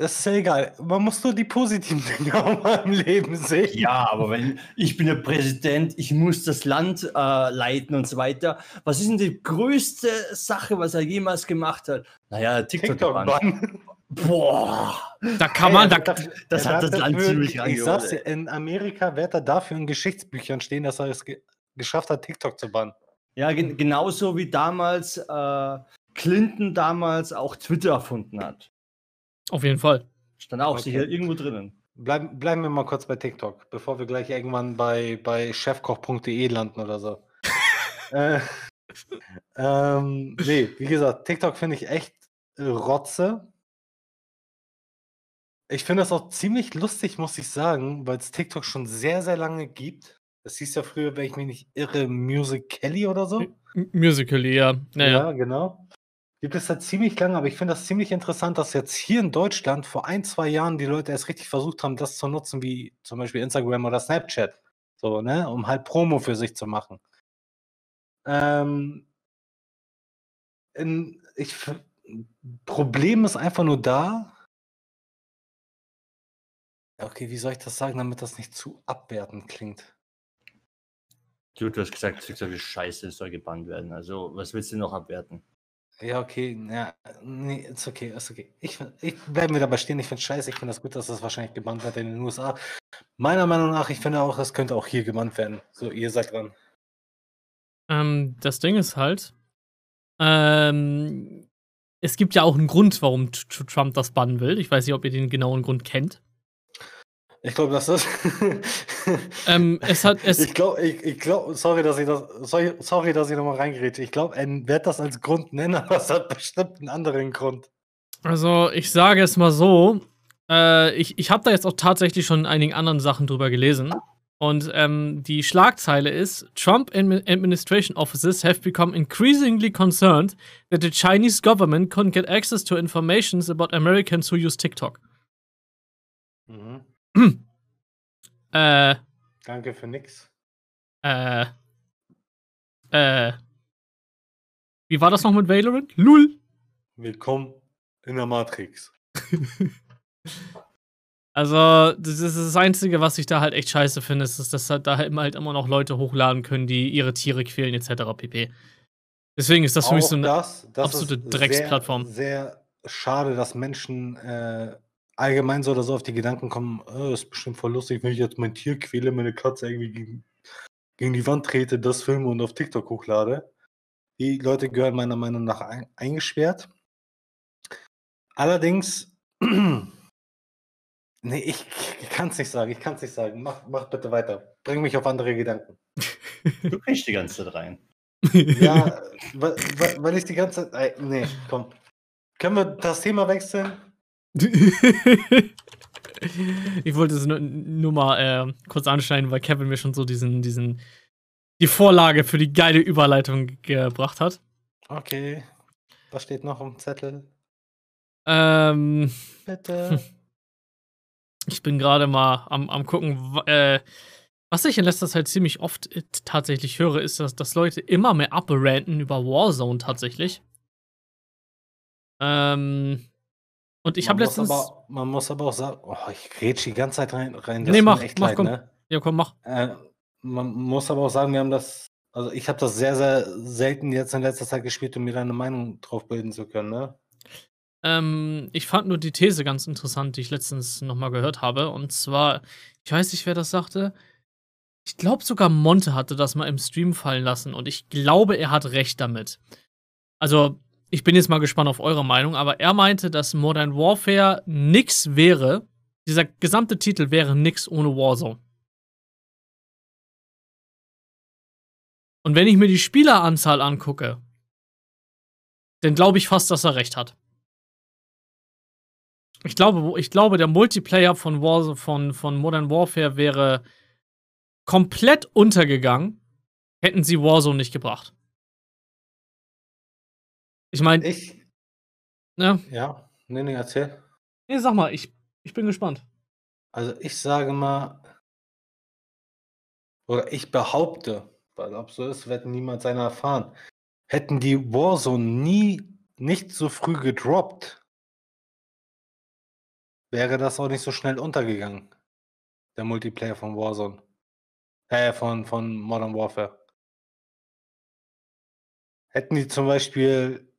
Es ist ja egal. Man muss nur die positiven Dinge auch mal im Leben sehen. Ja, aber wenn ich bin der Präsident, ich muss das Land äh, leiten und so weiter. Was ist denn die größte Sache, was er jemals gemacht hat? Naja, TikTok. TikTok-Bann. Boah, Da kann man, da, das Er hat das Land dafür- ziemlich Ich sag's dir, in Amerika wird er dafür in Geschichtsbüchern stehen, dass er es ge geschafft hat, TikTok zu bannen. Ja, gen genauso wie damals äh, Clinton damals auch Twitter erfunden hat. Auf jeden Fall. Stand auch Okay. sicher irgendwo drinnen. Bleiben, bleiben wir mal kurz bei TikTok, bevor wir gleich irgendwann bei, bei chefkoch.de landen oder so. äh, ähm, nee, wie gesagt, TikTok finde ich echt Rotze. Ich finde das auch ziemlich lustig, muss ich sagen, weil es TikTok schon sehr, sehr lange gibt. Das hieß ja früher, wenn ich mich nicht irre, Music Kelly oder so. M- Musically, ja. Naja. Ja, genau. Gibt es seit ziemlich lange, aber ich finde das ziemlich interessant, dass jetzt hier in Deutschland vor ein, zwei Jahren die Leute erst richtig versucht haben, das zu nutzen, wie zum Beispiel Instagram oder Snapchat. So, ne? Um halt Promo für sich zu machen. Ähm, in, ich, Problem ist einfach nur da. Okay, wie soll ich das sagen, damit das nicht zu abwertend klingt? Du, du hast gesagt, TikTok ist scheiße, es soll gebannt werden. Also, was willst du noch abwerten? Ja, okay, ja, nee, ist okay, ist okay. Ich, ich bleibe mir dabei stehen, ich finde scheiße, ich finde das gut, dass das wahrscheinlich gebannt wird in den USA. Meiner Meinung nach, ich finde auch, es könnte auch hier gebannt werden. So, ihr seid dran. Ähm, das Ding ist halt, ähm, es gibt ja auch einen Grund, warum Trump das bannen will. Ich weiß nicht, ob ihr den genauen Grund kennt. Ich glaube, das ist. Ähm, es hat, es, ich glaube, ich, ich glaube, sorry, dass ich das, sorry, sorry, dass ich nochmal reingerätsche. Ich glaube, er wird das als Grund nennen, aber es hat bestimmt einen anderen Grund. Also, ich sage es mal so. Äh, ich ich habe da jetzt auch tatsächlich schon einigen anderen Sachen drüber gelesen. Und ähm, die Schlagzeile ist: Trump admi- administration offices have become increasingly concerned that the Chinese government can get access to information about Americans who use TikTok. Mhm. Äh, Danke für nix. äh, äh. Wie war das noch mit Valorant? Lul. Willkommen in der Matrix. Also, das ist das Einzige, was ich da halt echt scheiße finde, ist, dass halt da halt immer, halt immer noch Leute hochladen können, die ihre Tiere quälen, etc. pp. Deswegen ist das für mich so eine. das, das absolute ist Drecksplattform. Sehr, sehr schade, dass Menschen äh, allgemein so oder so auf die Gedanken kommen, oh, ist bestimmt voll lustig, wenn ich jetzt mein Tier quäle, meine Katze irgendwie gegen, gegen die Wand trete, das filme und auf TikTok hochlade. Die Leute gehören meiner Meinung nach ein, eingesperrt. Allerdings, nee, ich, ich kann es nicht sagen, ich kann es nicht sagen. Mach, mach bitte weiter. Bring mich auf andere Gedanken. Du kriegst die ganze Zeit rein. Ja, weil, weil ich die ganze Zeit. Nee, komm. Können wir das Thema wechseln? ich wollte es nur, nur mal äh, kurz anschneiden, weil Kevin mir schon so diesen, diesen, die Vorlage für die geile Überleitung gebracht hat. Okay. Was steht noch im Zettel? Ähm, Bitte. ich bin gerade mal am, am gucken, äh, was ich in letzter Zeit ziemlich oft äh, tatsächlich höre, ist, dass, dass Leute immer mehr abranten über Warzone tatsächlich. Ähm, und ich habe letztens. Aber, man muss aber auch sagen, oh, ich grätsch die ganze Zeit rein. rein Nee, tut mir mach, echt mach, leid, komm. ne? Ja, komm, mach. Äh, man muss aber auch sagen, wir haben das. Also ich habe das sehr, sehr selten jetzt in letzter Zeit gespielt, um mir da eine Meinung drauf bilden zu können, ne? Ähm, ich fand nur die These ganz interessant, die ich letztens nochmal gehört habe. Und zwar, ich weiß nicht, wer das sagte. Ich glaube sogar Monte hatte das mal im Stream fallen lassen und ich glaube, er hat recht damit. Also, ich bin jetzt mal gespannt auf eure Meinung, aber er meinte, dass Modern Warfare nix wäre. Dieser gesamte Titel wäre nix ohne Warzone. Und wenn ich mir die Spieleranzahl angucke, dann glaube ich fast, dass er recht hat. Ich glaube, ich glaube, der Multiplayer von, War, von, von Modern Warfare wäre komplett untergegangen, hätten sie Warzone nicht gebracht. Ich meine. Ich. Ne? Ja, nee, nee, erzähl. Nee, sag mal, ich, ich bin gespannt. Also ich sage mal, oder ich behaupte, weil ob so ist, wird niemand seiner erfahren. Hätten die Warzone nie nicht so früh gedroppt, wäre das auch nicht so schnell untergegangen. Der Multiplayer von Warzone. Äh, von, von Modern Warfare. Hätten die zum Beispiel,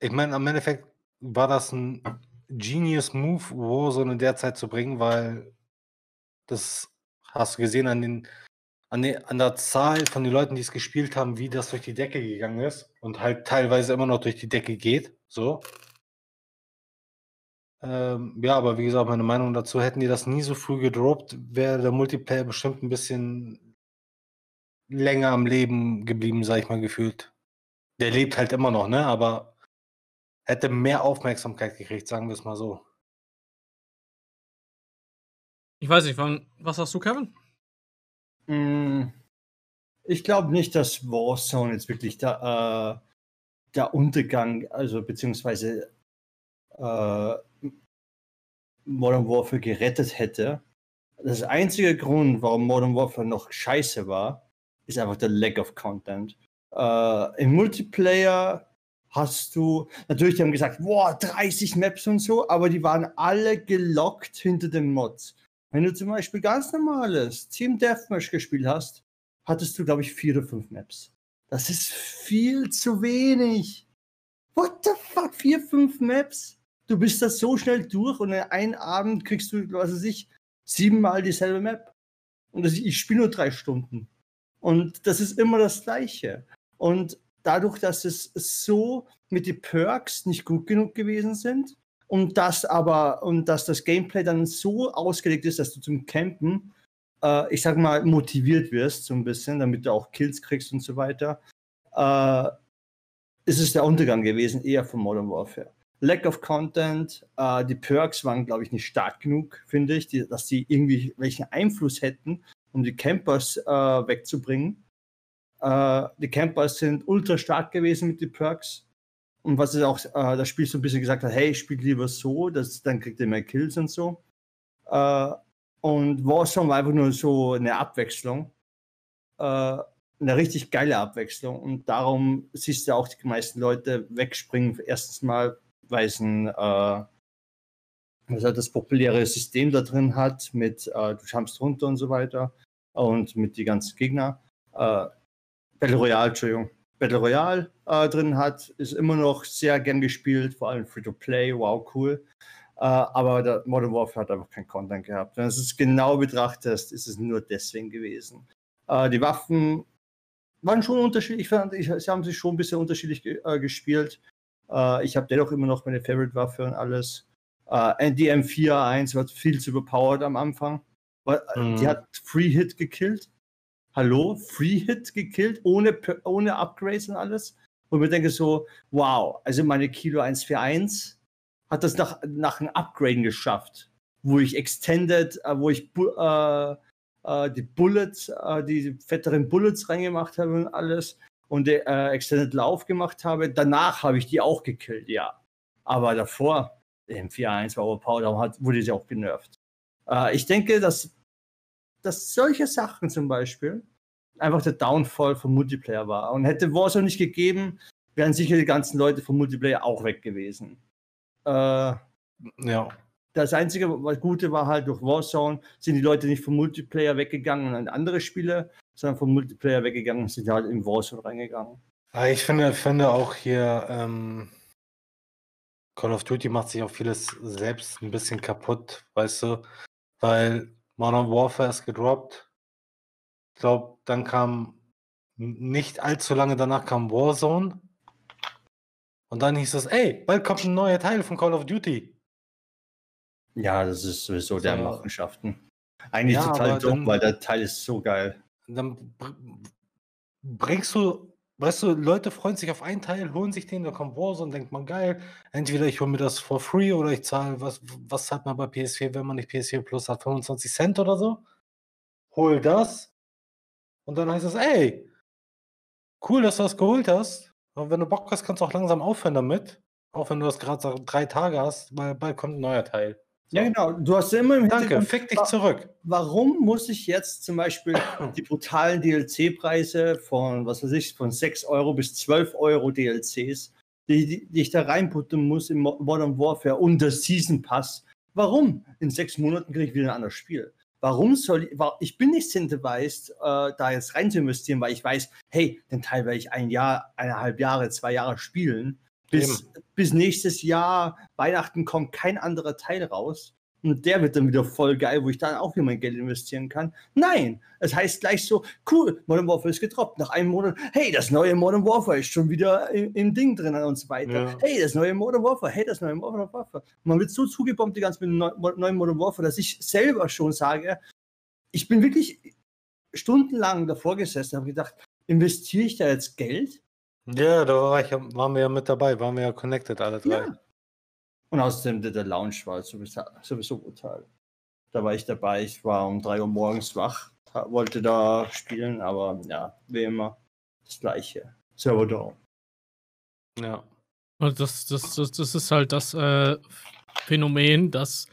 ich meine, am Endeffekt war das ein Genius Move, Warzone in der Zeit zu bringen, weil das hast du gesehen an den, an, den, an der Zahl von den Leuten, die es gespielt haben, wie das durch die Decke gegangen ist und halt teilweise immer noch durch die Decke geht. So. Ähm, ja, aber wie gesagt, meine Meinung dazu, hätten die das nie so früh gedroppt, wäre der Multiplayer bestimmt ein bisschen länger am Leben geblieben, sag ich mal, gefühlt. Der lebt halt immer noch, ne? Aber hätte mehr Aufmerksamkeit gekriegt, sagen wir es mal so. Ich weiß nicht, wann, was hast du, Kevin? Mm, ich glaube nicht, dass Warzone jetzt wirklich der, äh, der Untergang, also beziehungsweise äh, Modern Warfare gerettet hätte. Das einzige Grund, warum Modern Warfare noch scheiße war, ist einfach der Lack of Content. Äh, Im Multiplayer hast du, natürlich, die haben gesagt, boah, 30 Maps und so, aber die waren alle gelockt hinter den Mods. Wenn du zum Beispiel ganz normales Team Deathmatch gespielt hast, hattest du, glaube ich, vier oder fünf Maps. Das ist viel zu wenig. What the fuck? Vier, fünf Maps? Du bist das so schnell durch und in einem Abend kriegst du, was weiß ich, siebenmal dieselbe Map. Und ich spiele nur drei Stunden. Und das ist immer das Gleiche. Und dadurch, dass es so mit den Perks nicht gut genug gewesen sind und das aber und dass das Gameplay dann so ausgelegt ist, dass du zum Campen, äh, ich sag mal, motiviert wirst so ein bisschen, damit du auch Kills kriegst und so weiter, äh, ist es der Untergang gewesen, eher von Modern Warfare. Lack of Content, äh, die Perks waren, glaube ich, nicht stark genug, finde ich, die, dass sie irgendwie welchen Einfluss hätten, um die Campers äh, wegzubringen. Äh, die Campers sind ultra stark gewesen mit den Perks. Und was ist auch äh, das Spiel so ein bisschen gesagt hat, hey, spielt lieber so, das, dann kriegt ihr mehr Kills und so. Äh, und Warzone war einfach nur so eine Abwechslung. Äh, eine richtig geile Abwechslung. Und darum siehst du auch die meisten Leute wegspringen. Erstens mal, weil es ein halt das populäre System da drin hat, mit äh, du jumpst runter und so weiter und mit die ganzen Gegner. Äh, Battle Royale, Entschuldigung. Battle Royale äh, drin hat, ist immer noch sehr gern gespielt, vor allem Free-to-Play, wow, cool. Äh, aber der Modern Warfare hat einfach keinen Content gehabt. Wenn du es genau betrachtest, ist es nur deswegen gewesen. Äh, die Waffen waren schon unterschiedlich, ich fand, ich, sie haben sich schon ein bisschen unterschiedlich ge äh, gespielt. Äh, ich habe dennoch immer noch meine Favorite-Waffe und alles. Äh, die M4A1 war viel zu überpowered am Anfang. Weil, mhm. Die hat Free-Hit gekillt. Hallo? Free-Hit gekillt, ohne, ohne Upgrades und alles. Und ich denke so, wow, also meine Kilo 141 hat das nach, nach einem Upgraden geschafft, wo ich Extended, äh, wo ich äh, äh, die Bullets, äh, die fetteren Bullets reingemacht habe und alles und äh, Extended Lauf gemacht habe. Danach habe ich die auch gekillt, ja. Aber davor, im 4.1 war overpowered, darum hat, wurde sie auch genervt. Äh, ich denke, dass, dass solche Sachen zum Beispiel einfach der Downfall vom Multiplayer war. Und hätte Warzone nicht gegeben, wären sicher die ganzen Leute vom Multiplayer auch weg gewesen. Äh, ja. Das einzige was Gute war halt durch Warzone sind die Leute nicht vom Multiplayer weggegangen an andere Spiele, sondern vom Multiplayer weggegangen und sind halt in Warzone reingegangen. Ich finde, finde auch hier ähm, Call of Duty macht sich auch vieles selbst ein bisschen kaputt, weißt du, weil Modern Warfare ist gedroppt. Ich glaube, dann kam nicht allzu lange danach kam Warzone. Und dann hieß es, ey, bald kommt ein neuer Teil von Call of Duty. Ja, das ist sowieso so. der Machenschaften. Eigentlich ja, total dumm, weil der Teil ist so geil dann bringst du, weißt du, Leute freuen sich auf einen Teil, holen sich den, da kommt Warzone, denkt man geil, entweder ich hole mir das for free oder ich zahle, was, was hat man bei PS4, wenn man nicht PS4 Plus hat, 25 Cent oder so? Hol das und dann heißt es, ey, cool, dass du das geholt hast, aber wenn du Bock hast, kannst du auch langsam aufhören damit, auch wenn du das gerade drei Tage hast, weil bald kommt ein neuer Teil. So. Ja, genau. Du hast immer im Danke, fick dich zurück. Warum muss ich jetzt zum Beispiel die brutalen DLC-Preise von, was weiß ich, von 6 Euro bis 12 Euro DLCs, die, die, die ich da reinputten muss im Modern Warfare und das Season Pass, warum? In sechs Monaten kriege ich wieder ein anderes Spiel. Warum soll ich, ich bin nicht incentivized, äh, da jetzt rein zu investieren, weil ich weiß, hey, den Teil werde ich ein Jahr, eineinhalb Jahre, zwei Jahre spielen bis, bis nächstes Jahr Weihnachten kommt kein anderer Teil raus. Und der wird dann wieder voll geil, wo ich dann auch wieder mein Geld investieren kann. Nein, es heißt gleich so, cool, Modern Warfare ist gedroppt. Nach einem Monat, hey, das neue Modern Warfare ist schon wieder im, im Ding drin und so weiter. Ja. Hey, das neue Modern Warfare, hey, das neue Modern Warfare. Man wird so zugebombt die ganze mit dem neuen Modern Warfare, dass ich selber schon sage, ich bin wirklich stundenlang davor gesessen und habe gedacht, investiere ich da jetzt Geld? Ja, da war ich, waren wir ja mit dabei, waren wir ja connected, alle drei. Ja. Und außerdem der, Lounge war sowieso, sowieso brutal. Da war ich dabei, ich war um 3 Uhr morgens wach, wollte da spielen, aber ja, wie immer, das gleiche. Server down. Ja. Das, das, das, das ist halt das äh, Phänomen, dass,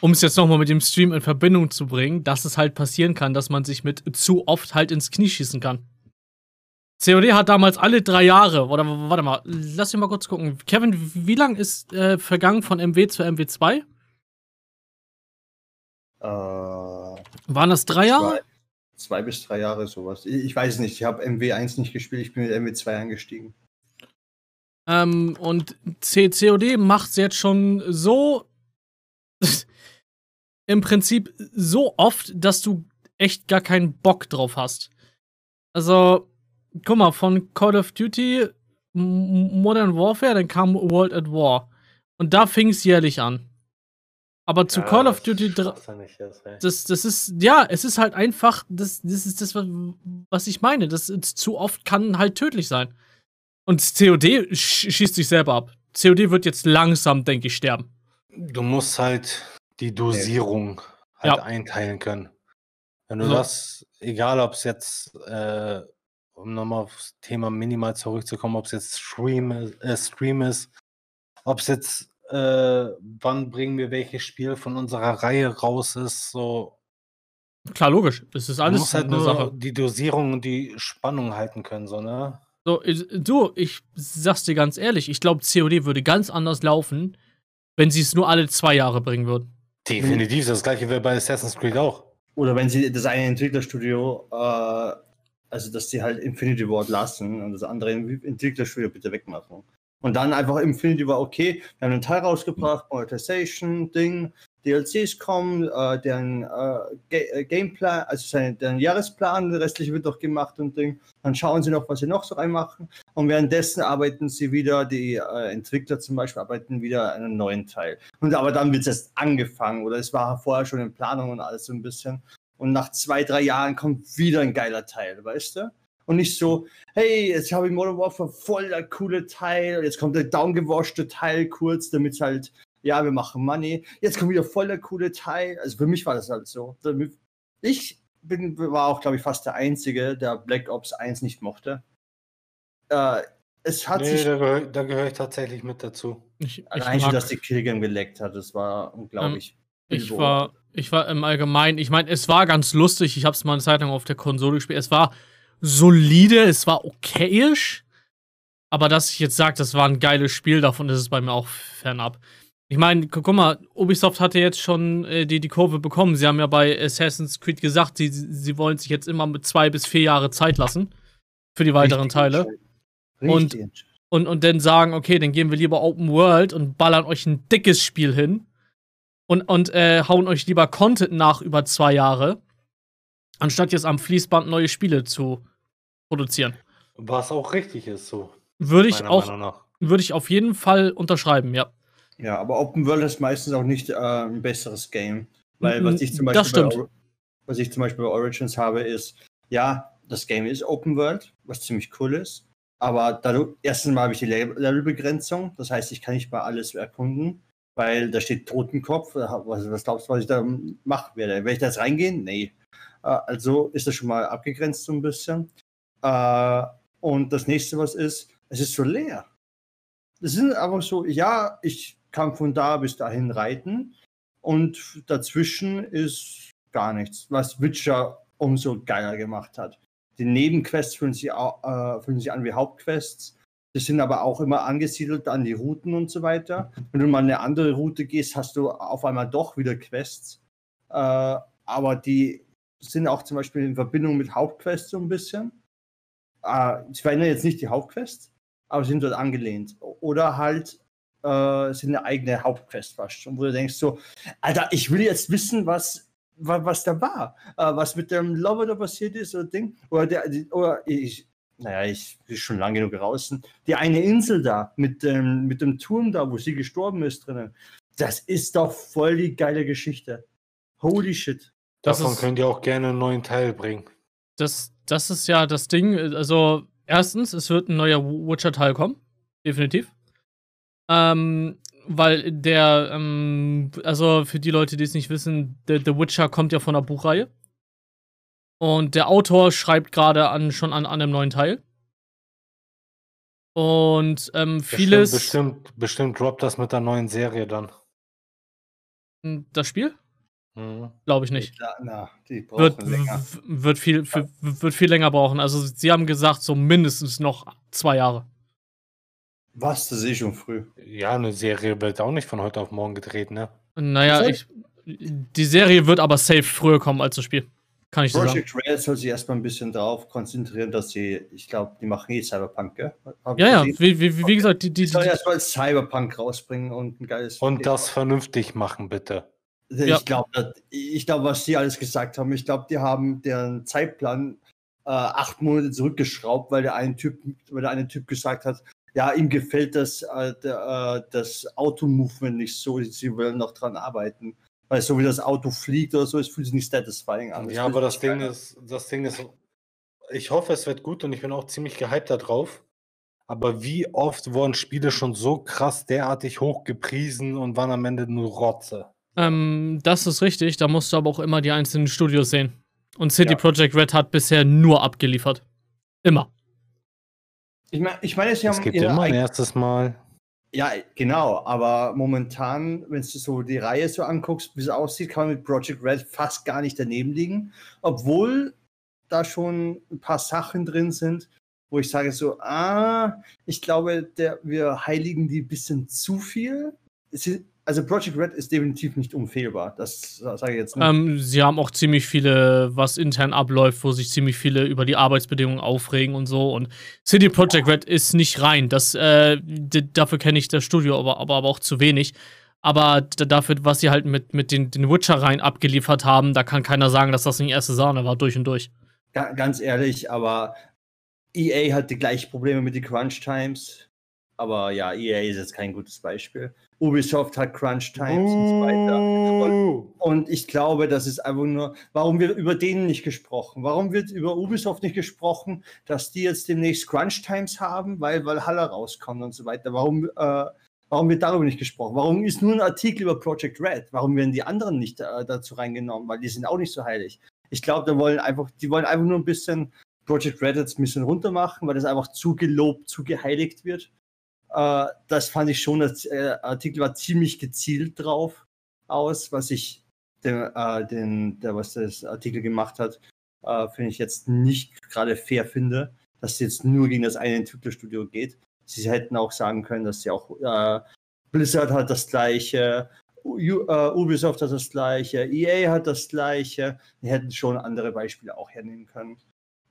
um es jetzt nochmal mit dem Stream in Verbindung zu bringen, dass es halt passieren kann, dass man sich mit zu oft halt ins Knie schießen kann. COD hat damals alle drei Jahre, oder warte mal, lass mich mal kurz gucken. Kevin, wie lang ist äh, vergangen von MW zu MW2? Äh, Waren das drei Jahre? Zwei, zwei, bis drei Jahre, sowas. Ich, ich weiß nicht, ich habe MW1 nicht gespielt, ich bin mit MW2 eingestiegen. Ähm, und COD macht es jetzt schon so im Prinzip so oft, dass du echt gar keinen Bock drauf hast. Also, guck mal, von Call of Duty Modern Warfare, dann kam World at War. Und da fing es jährlich an. Aber zu ja, Call of Duty das, das ist, ja, es ist halt einfach, das, das ist das, was ich meine. Das ist, zu oft kann halt tödlich sein. Und COD schießt sich selber ab. COD wird jetzt langsam, denke ich, sterben. Du musst halt die Dosierung halt ja. einteilen können. Wenn du so. das, egal ob es jetzt äh, um nochmal aufs Thema minimal zurückzukommen, ob es jetzt Stream, äh, Stream ist, ob es jetzt, äh, wann bringen wir welches Spiel von unserer Reihe raus ist, so. Klar, logisch. Das ist alles muss halt eine nur Sache. die Dosierung und die Spannung halten können, so, ne? So, du, ich sag's dir ganz ehrlich, ich glaube, COD würde ganz anders laufen, wenn sie es nur alle zwei Jahre bringen würden. Definitiv, das gleiche wäre bei Assassin's Creed auch. Oder wenn sie das eine Entwicklerstudio äh, also, dass die halt Infinity Ward lassen und das andere Entwicklerstudio bitte wegmachen. Und dann einfach Infinity war okay, wir haben einen Teil rausgebracht, Monetization, Ding, DLCs kommen, äh, deren äh, äh, Gameplan, also sein, deren Jahresplan, der restliche wird doch gemacht und Ding. Dann schauen sie noch, was sie noch so reinmachen. Und währenddessen arbeiten sie wieder, die äh, Entwickler zum Beispiel arbeiten wieder an einem neuen Teil. Und aber dann wird es erst angefangen oder es war vorher schon in Planung und alles so ein bisschen und nach zwei, drei Jahren kommt wieder ein geiler Teil, weißt du? Und nicht so, hey, jetzt habe ich Modern Warfare voll der coole Teil, jetzt kommt der downgewaschte Teil kurz, damit es halt, ja, wir machen Money. Jetzt kommt wieder voll der coole Teil. Also für mich war das halt so. Ich bin, war auch, glaube ich, fast der Einzige, der Black Ops 1 nicht mochte. Äh, es hat nee, sich. Da gehöre, da gehöre ich tatsächlich mit dazu. Ich, Allein schon, dass die Killgame geleckt hat, das war unglaublich. Ähm, ich war ich war im Allgemeinen, ich meine, es war ganz lustig. Ich habe es mal eine Zeit lang auf der Konsole gespielt. Es war solide, es war okayisch. Aber dass ich jetzt sage, das war ein geiles Spiel, davon ist es bei mir auch fernab. Ich meine, guck mal, Ubisoft hatte jetzt schon äh, die, die Kurve bekommen. Sie haben ja bei Assassin's Creed gesagt, sie, sie wollen sich jetzt immer mit zwei bis vier Jahre Zeit lassen für die weiteren Richtig Teile. Und, und, und dann sagen, okay, dann gehen wir lieber Open World und ballern euch ein dickes Spiel hin und, und äh, hauen euch lieber Content nach über zwei Jahre, anstatt jetzt am Fließband neue Spiele zu produzieren. Was auch richtig ist, so. Würde ich auch, würde ich auf jeden Fall unterschreiben, ja. Ja, aber Open World ist meistens auch nicht äh, ein besseres Game. Weil was ich zum Beispiel, bei, was ich zum Beispiel bei Origins habe, ist, ja, das Game ist Open World, was ziemlich cool ist. Aber dadurch, erstens mal habe ich die Levelbegrenzung, das heißt, ich kann nicht mal alles erkunden, weil da steht Totenkopf. Was, was glaubst du, was ich da machen werde? Werde ich da jetzt reingehen? Nee. Äh, also ist das schon mal abgegrenzt so ein bisschen. Äh, und das nächste, was ist, es ist so leer. Es sind einfach so, ja, ich kann von da bis dahin reiten und dazwischen ist gar nichts, was Witcher umso geiler gemacht hat. Die Nebenquests fühlen sich, äh, fühlen sich an wie Hauptquests. Die sind aber auch immer angesiedelt an die Routen und so weiter. Wenn du mal eine andere Route gehst, hast du auf einmal doch wieder Quests. Äh, aber die sind auch zum Beispiel in Verbindung mit Hauptquests so ein bisschen. Äh, ich verändere jetzt nicht die Hauptquests, aber sind dort angelehnt. Oder halt äh, sind eine eigene Hauptquest fast. Und wo du denkst so, Alter, ich will jetzt wissen, was was, was da war, äh, was mit dem Lover da passiert ist oder Ding. Oder, der, oder ich, naja, ich bin schon lange genug draußen. Die eine Insel da mit dem, mit dem Turm da, wo sie gestorben ist drinnen. Das ist doch voll die geile Geschichte. Holy shit. Das Davon ist, könnt ihr auch gerne einen neuen Teil bringen. Das, das ist ja das Ding. Also, erstens, es wird ein neuer Witcher-Teil kommen. Definitiv. Ähm, weil der, ähm, also für die Leute, die es nicht wissen, The, The Witcher kommt ja von der Buchreihe. Und der Autor schreibt gerade an, schon an, an einem neuen Teil. Und ähm, vieles. Bestimmt, bestimmt, bestimmt droppt das mit der neuen Serie dann. Hm, das Spiel? Mhm. Glaube ich nicht. Ja, na, wird, wird, viel, ja. wird viel länger brauchen. Also, sie haben gesagt, so mindestens noch zwei Jahre. Was? Das sehe ich schon früh. Ja, eine Serie wird auch nicht von heute auf morgen gedreht, ne? Naja, ich, die Serie wird aber safe früher kommen als das Spiel. Kann ich Project sagen. Red soll sich erstmal ein bisschen darauf konzentrieren, dass sie, ich glaube, die machen eh Cyberpunk, gell? ja, ja, wie, wie, wie, gesagt, die, die, die sollen erstmal Cyberpunk rausbringen und ein geiles. Und Spiel das vernünftig machen, bitte. Ich ja. glaube, ich glaube, was die alles gesagt haben, ich glaube, die haben deren Zeitplan äh, acht Monate zurückgeschraubt, weil der eine Typ, weil der eine Typ gesagt hat, ja, ihm gefällt das, äh, äh, das Auto-Movement nicht so, sie wollen noch dran arbeiten. Weil so wie das Auto fliegt oder so, es fühlt sich nicht satisfying an. ja, aber das Ding ist, das Ding ist, ich hoffe, es wird gut und ich bin auch ziemlich gehypt darauf. Aber wie oft wurden Spiele schon so krass derartig hochgepriesen und waren am Ende nur Rotze? Ähm, das ist richtig, da musst du aber auch immer die einzelnen Studios sehen. Und City ja. Project Red hat bisher nur abgeliefert. Immer. Ich meine, ich mein, es ja gibt immer ein erstes Mal. Ja, genau, aber momentan, wenn du so die Reihe so anguckst, wie es aussieht, kann man mit Project Red fast gar nicht daneben liegen. Obwohl da schon ein paar Sachen drin sind, wo ich sage so, ah, ich glaube, der, wir heiligen die ein bisschen zu viel. Es ist, also Project Red ist definitiv nicht unfehlbar. Das sage ich jetzt nicht. Ähm, sie haben auch ziemlich viele, was intern abläuft, wo sich ziemlich viele über die Arbeitsbedingungen aufregen und so. Und City Project Red ist nicht rein. Das, äh, dafür kenne ich das Studio aber, aber, aber auch zu wenig. Aber dafür, was sie halt mit, mit den, den Witcher-Reihen abgeliefert haben, da kann keiner sagen, dass das nicht erste Sahne war, durch und durch. Ganz ehrlich, aber EA hat die gleichen Probleme mit den Crunch Times. Aber ja, EA ist jetzt kein gutes Beispiel. Ubisoft hat Crunch Times uh. und so weiter. Und, und, ich glaube, das ist einfach nur, warum wird über denen nicht gesprochen? Warum wird über Ubisoft nicht gesprochen, dass die jetzt demnächst Crunch Times haben, weil Valhalla rauskommt und so weiter? Warum, äh, warum wird darüber nicht gesprochen? Warum ist nur ein Artikel über Project Red? Warum werden die anderen nicht äh, dazu reingenommen? Weil die sind auch nicht so heilig. Ich glaube, da wollen einfach, die wollen einfach nur ein bisschen Project Red jetzt ein bisschen runter machen, weil das einfach zu gelobt, zu geheiligt wird. Äh, das fand ich schon, der äh, Artikel war ziemlich gezielt drauf aus, was ich den, äh, den der, was das Artikel gemacht hat, äh, finde ich jetzt nicht gerade fair finde, dass es jetzt nur gegen das eine Entwicklerstudio geht. Sie hätten auch sagen können, dass sie auch Blizzard hat das gleiche, Ubisoft hat das gleiche, EA hat das gleiche. Die hätten schon andere Beispiele auch hernehmen können.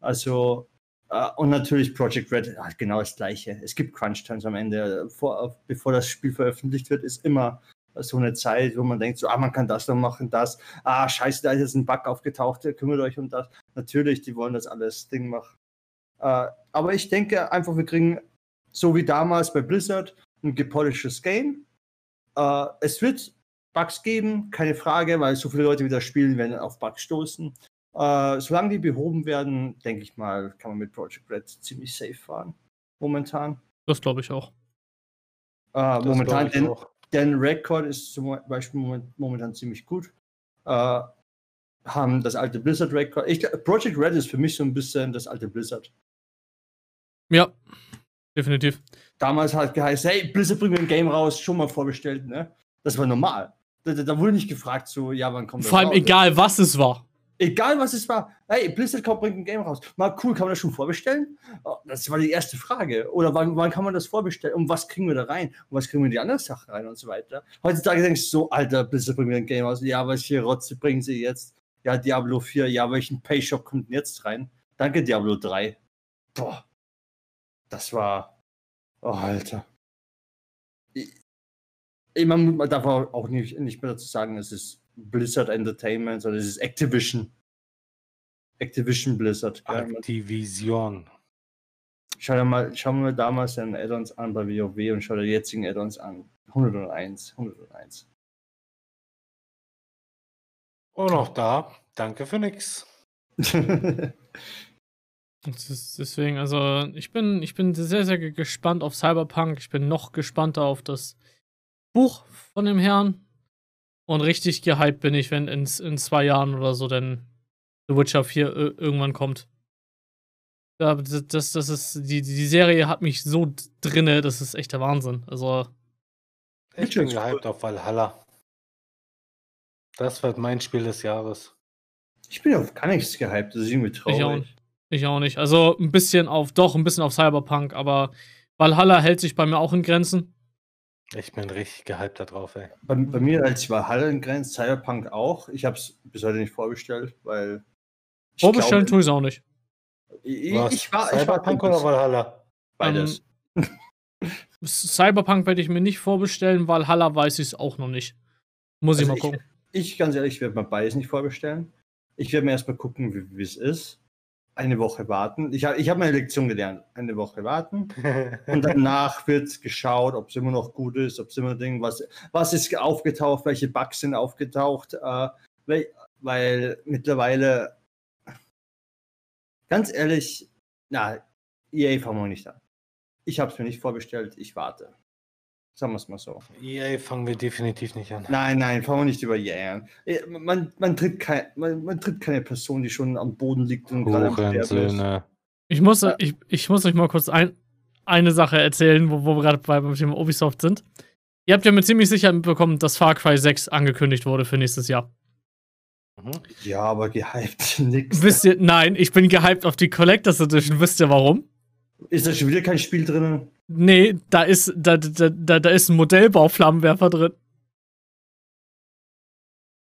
Also Uh, und natürlich Project Red hat genau das gleiche. Es gibt Crunch Times am Ende. Vor, bevor das Spiel veröffentlicht wird, ist immer so eine Zeit, wo man denkt, so, ah, man kann das noch machen, das. Ah, scheiße, da ist jetzt ein Bug aufgetaucht, kümmert euch um das. Natürlich, die wollen das alles Ding machen. Uh, aber ich denke einfach, wir kriegen, so wie damals bei Blizzard, ein gepolischtes Game. Uh, es wird Bugs geben, keine Frage, weil so viele Leute wieder spielen werden auf Bugs stoßen. Äh, solange die behoben werden, denke ich mal, kann man mit Project Red ziemlich safe fahren. Momentan. Das glaube ich auch. Äh, momentan, ich denn, auch. denn Record ist zum Beispiel moment, momentan ziemlich gut. Äh, haben das alte Blizzard Record. Ich, Project Red ist für mich so ein bisschen das alte Blizzard. Ja, definitiv. Damals hat geheißen, hey, Blizzard bringt ein Game raus, schon mal vorbestellt, ne? Das war normal. Da, da, da wurde nicht gefragt, so, ja, wann kommt das Vor allem raus? egal, was es war. Egal was es war. Hey, Blizzard kommt, bringt ein Game raus. Mal cool, kann man das schon vorbestellen? Oh, das war die erste Frage. Oder wann, wann kann man das vorbestellen? Und was kriegen wir da rein? Und was kriegen wir in die anderen Sachen rein und so weiter? Heutzutage denkst du so, Alter, Blizzard bringt mir ein Game raus. Ja, hier Rotze bringen sie jetzt? Ja, Diablo 4. Ja, welchen Payshop kommt denn jetzt rein? Danke, Diablo 3. Boah. Das war. Oh, Alter. Ich, ich, man, darf auch auch nicht, nicht mehr dazu sagen, es ist Blizzard Entertainment, sondern es ist Activision. Activision Blizzard. Activision. Schau dir mal, schau mir damals den Add-ons an bei WoW und schau dir die jetzigen Add-ons an. 101, 101. Und auch da, danke für nix. Deswegen, also ich bin, ich bin sehr, sehr ge- gespannt auf Cyberpunk. Ich bin noch gespannter auf das Buch von dem Herrn. Und richtig gehypt bin ich, wenn in, in zwei Jahren oder so dann The Witcher 4 ir- irgendwann kommt. Ja, das, das ist, die, die Serie hat mich so drinne, das ist echt der Wahnsinn. Also, Ich bin gehypt auf Valhalla. Das wird mein Spiel des Jahres. ich bin auf gar nichts gehypt, das ist irgendwie traurig. Ich auch nicht. ich auch nicht. Also ein bisschen auf, doch, ein bisschen auf Cyberpunk, aber Valhalla hält sich bei mir auch in Grenzen. Ich bin richtig gehypt da drauf, ey. Bei, bei mir als Valhalla in Grenz, Cyberpunk auch. Ich habe es bis heute nicht vorbestellt, weil. ich Vorbestellen tue ich es auch nicht. Ich, Was? ich war, ich war Cyberpunk oder Valhalla? beides. Cyberpunk werde ich mir nicht vorbestellen, Valhalla weiß ich es auch noch nicht. Muss ich Also mal gucken. Ich, ganz ehrlich, ich werde mir beides nicht vorbestellen. Ich werde mir erstmal gucken, wie es ist. Eine Woche warten. Ich habe ich hab meine Lektion gelernt. Eine Woche warten. Und danach wird geschaut, ob es immer noch gut ist, ob es immer Ding, was, was ist aufgetaucht, welche Bugs sind aufgetaucht. Äh, weil, weil mittlerweile, ganz ehrlich, na, EA fangen wir nicht an. Ich habe es mir nicht vorbestellt, ich warte. Sagen wir es mal so. EA fangen wir definitiv nicht an. Nein, nein, fangen wir nicht über EA an. Eh, Man, man, tritt kein, man, man tritt keine Person, die schon am Boden liegt und gerade am Sterben. Ich muss, ich, ich muss euch mal kurz ein, eine Sache erzählen, wo, wo wir gerade bei- beim Thema Ubisoft sind. Ihr habt ja mit ziemlich sicher mitbekommen, dass Far Cry 6 angekündigt wurde für nächstes Jahr. Mhm. Ja, aber gehypt nix. Wisst ihr, nein, ich bin gehypt auf die Collectors Edition. Wisst ihr warum? Ist da schon wieder kein Spiel drin? Nee, da ist, da, da, da, da ist ein Modellbau-Flammenwerfer drin.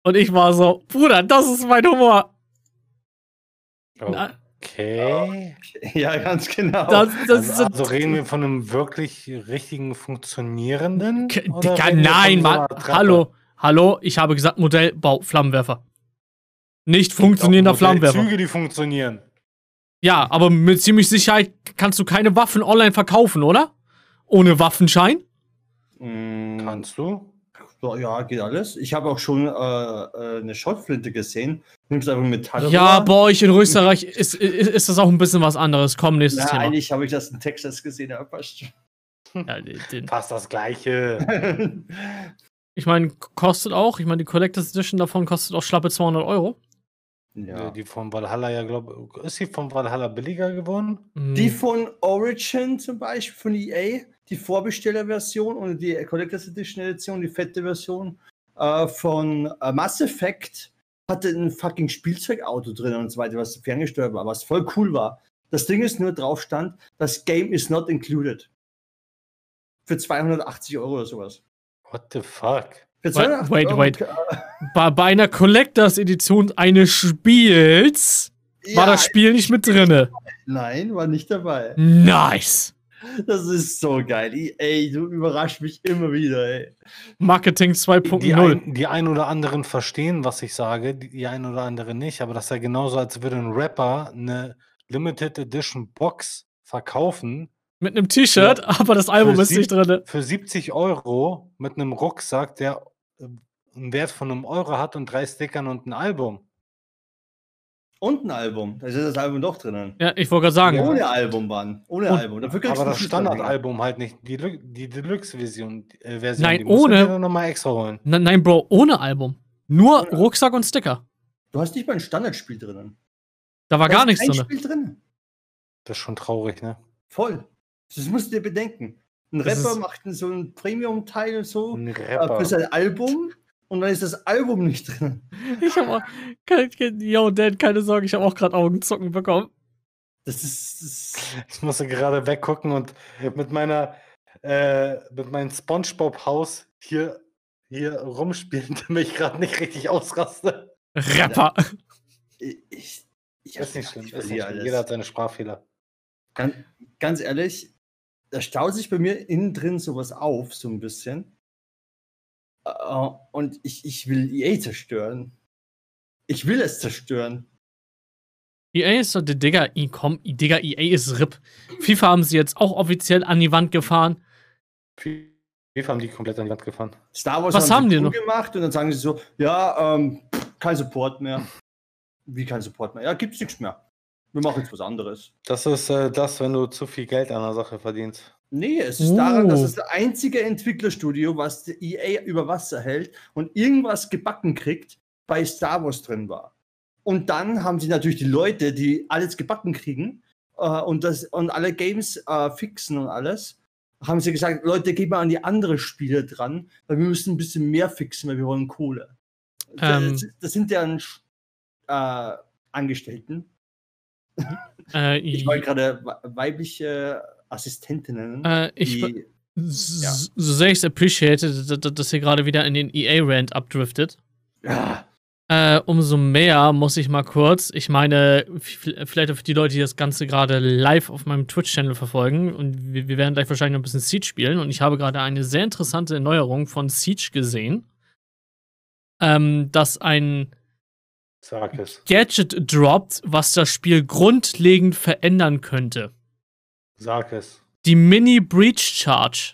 Und ich war so, Bruder, das ist mein Humor. Na, Okay. Ja, ganz genau. Das, das Also, also reden wir von einem wirklich richtigen funktionierenden? K- Digga, nein, so Mann. Treppe? Hallo, hallo, ich habe gesagt Modellbau-Flammenwerfer. Nicht funktionierender Flammenwerfer. Züge, die funktionieren. Ja, aber mit ziemlich Sicherheit kannst du keine Waffen online verkaufen, oder? Ohne Waffenschein? Mm, Kannst du? ja, geht alles. Ich habe auch schon äh, äh, eine Schrotflinte gesehen. Nimmst einfach Metall Ja, bei euch in Österreich ist, ist, ist das auch ein bisschen was anderes. Komm, nächstes Na, Thema. eigentlich habe ich das in Texas gesehen, aber passt. Ja, den- Fast das gleiche. ich meine, kostet auch, ich meine, die Collectors Edition davon kostet auch schlappe 200 Euro. ja. Die von Valhalla ja, glaube ich. Ist sie von Valhalla billiger geworden? Die Hm, von Origin zum Beispiel, von EA, die Vorbestellerversion und die Collectors Edition Edition, die fette Version äh, von äh, Mass Effect hatte ein fucking Spielzeugauto drin und so weiter, was ferngesteuert war, was voll cool war. Das Ding ist nur drauf stand, das Game is not included. Für 280 Euro oder sowas. What the fuck? Für Wait, 280 wait, Euro, wait. äh, bei, bei einer Collectors Edition eines Spiels war ja, das Spiel nicht mit drinne. Nein, war nicht dabei. Nice. Das ist so geil. Ey, du überraschst mich immer wieder, ey. Marketing Die, 2.0. ein, die ein oder anderen verstehen, was ich sage, die, die ein oder anderen nicht, aber das ist ja genauso, als würde ein Rapper eine Limited Edition Box verkaufen Mit einem T-Shirt, aber das Album ist nicht drinne. für 70 Euro mit einem Rucksack, der äh, einen Wert von einem Euro hat und drei Stickern und ein Album. Und ein Album. Da ist ja das Album doch drinnen. Ja, ich wollte gerade sagen. Ja. Ohne Album, Mann. Ohne Und- Album. Dafür kriegst Aber du das Standardalbum halt nicht. Die, die Deluxe-Version. Äh, Version, Nein, die ohne- dann nochmal extra holen. Nein, nein, Bro, ohne Album. Nur Ohne. Rucksack und Sticker. Du hast nicht mal ein Standardspiel drinnen. Da war Da gar ist nichts kein drin. Spiel drin. Das ist schon traurig, ne? Voll. Das musst du dir bedenken. Ein Das Rapper macht so ein Premium-Teil so Ein äh, Rapper. für sein Album und dann ist das Album nicht drin. Ich habe auch. Kein, kein, yo, Dan, keine Sorge, ich habe auch gerade Augenzucken bekommen. Das ist. Das Ich musste gerade weggucken und mit meiner äh, mit meinem SpongeBob-Haus hier, hier rumspielen, damit ich gerade nicht richtig ausraste. Rapper. ich, ich, ich Ist nicht schlimm. ich Ist nicht schlimm. alles. Jeder hat seine Sprachfehler. Ganz, ganz ehrlich, da staut sich bei mir innen drin sowas auf, so ein bisschen. Äh, und ich, ich will EA zerstören. Ich will es zerstören. EA ist so, Digga, komm, Digga, EA ist RIP. FIFA haben sie jetzt auch offiziell an die Wand gefahren. FIFA haben die komplett an die Wand gefahren. Star Wars Was haben sie die noch? gemacht und dann sagen sie so, ja, ähm, kein Support mehr. Wie kein Support mehr? Ja, gibt's nichts mehr. Wir machen jetzt was anderes. Das ist äh, das, wenn du zu viel Geld an der Sache verdienst. Nee, es ist daran, dass Oh. es das einzige Entwicklerstudio, was die EA über Wasser hält und irgendwas gebacken kriegt, bei Star Wars drin war. Und dann haben sie natürlich die Leute, die alles gebacken kriegen äh, und, das, und alle Games äh, fixen und alles, haben sie gesagt, Leute, geht mal an die anderen Spiele dran, weil wir müssen ein bisschen mehr fixen, weil wir wollen Kohle. Ähm. das, das sind deren äh, Angestellten. Äh, Ich wollte gerade we- weibliche Assistentinnen. äh, ich, die, ja. so sehr ich es appreciate, dass ihr gerade wieder in den EA-Rant abdriftet. ja, Äh, umso mehr muss ich mal kurz, ich meine, vielleicht für die Leute, die das Ganze gerade live auf meinem Twitch-Channel verfolgen, und wir, wir werden gleich wahrscheinlich noch ein bisschen Siege spielen, und ich habe gerade eine sehr interessante Erneuerung von Siege gesehen, ähm, dass ein. Gadget droppt, was das Spiel grundlegend verändern könnte. Sag es. Die Mini Breach Charge.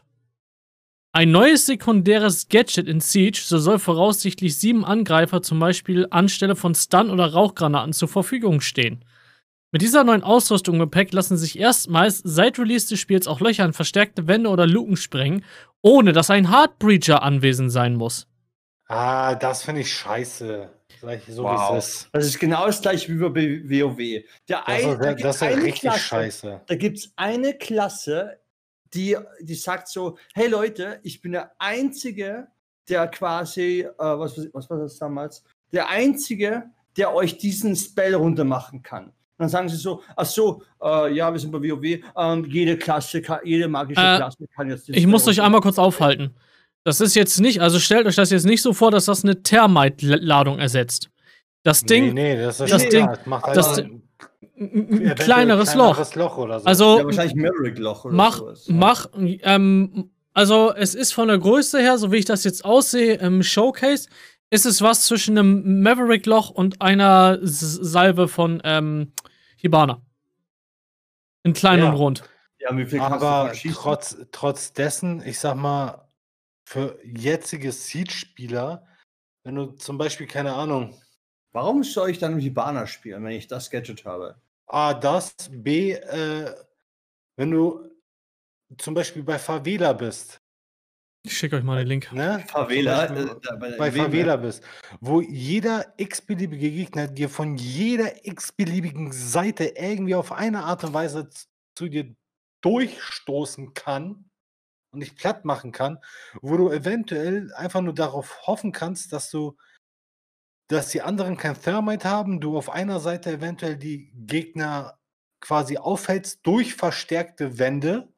Ein neues sekundäres Gadget in Siege, so soll voraussichtlich sieben Angreifer zum Beispiel anstelle von Stun- oder Rauchgranaten zur Verfügung stehen. Mit dieser neuen Ausrüstung im Gepäck lassen sich erstmals seit Release des Spiels auch Löcher in verstärkte Wände oder Luken sprengen, ohne dass ein Hardbreacher anwesend sein muss. Ah, das finde ich scheiße. Sag ich so, wie Wow. es ist. Das ist genau das gleiche wie bei WoW. Der Das ein- ist, das ist richtig Klasse, scheiße. Da gibt es eine Klasse, die, die sagt so: Hey Leute, ich bin der Einzige, der quasi, äh, was, was war das damals? Der Einzige, der euch diesen Spell runter machen kann. Dann sagen sie so: Ach so, äh, ja, wir sind bei WoW. Ähm, jede Klasse, kann, jede magische Äh, Klasse kann jetzt. den Ich Spell muss euch einmal kurz aufhalten. Das ist jetzt nicht, also stellt euch das jetzt nicht so vor, dass das eine Thermite-Ladung ersetzt. Das Ding, nee, nee, das ist das schon Ding-. Es macht halt das ein, ein, ein kleineres Loch. Loch oder so. Also Ja, wahrscheinlich Maverick-Loch oder mach, sowas. mach, ähm, also es ist von der Größe her, so wie ich das jetzt aussehe im Showcase, ist es was zwischen einem Maverick-Loch und einer Salve von ähm, Hibana. In klein Ja. und rund. Ja, wie viel kannst du Aber trotz, trotz dessen, ich sag mal, für jetzige Siege-Spieler, wenn du zum Beispiel, keine Ahnung, Warum soll ich dann Hibana spielen, wenn ich das Gadget habe? A, das, B, äh, wenn du zum Beispiel bei Favela bist, Ich schicke euch mal den Link. ne? Favela, Beispiel äh, bei bei Favela bist, wo jeder x-beliebige Gegner dir von jeder x-beliebigen Seite irgendwie auf eine Art und Weise zu dir durchstoßen kann und dich platt machen kann, wo du eventuell einfach nur darauf hoffen kannst, dass du, dass die anderen kein Thermite haben, du auf einer Seite eventuell die Gegner quasi aufhältst durch verstärkte Wände,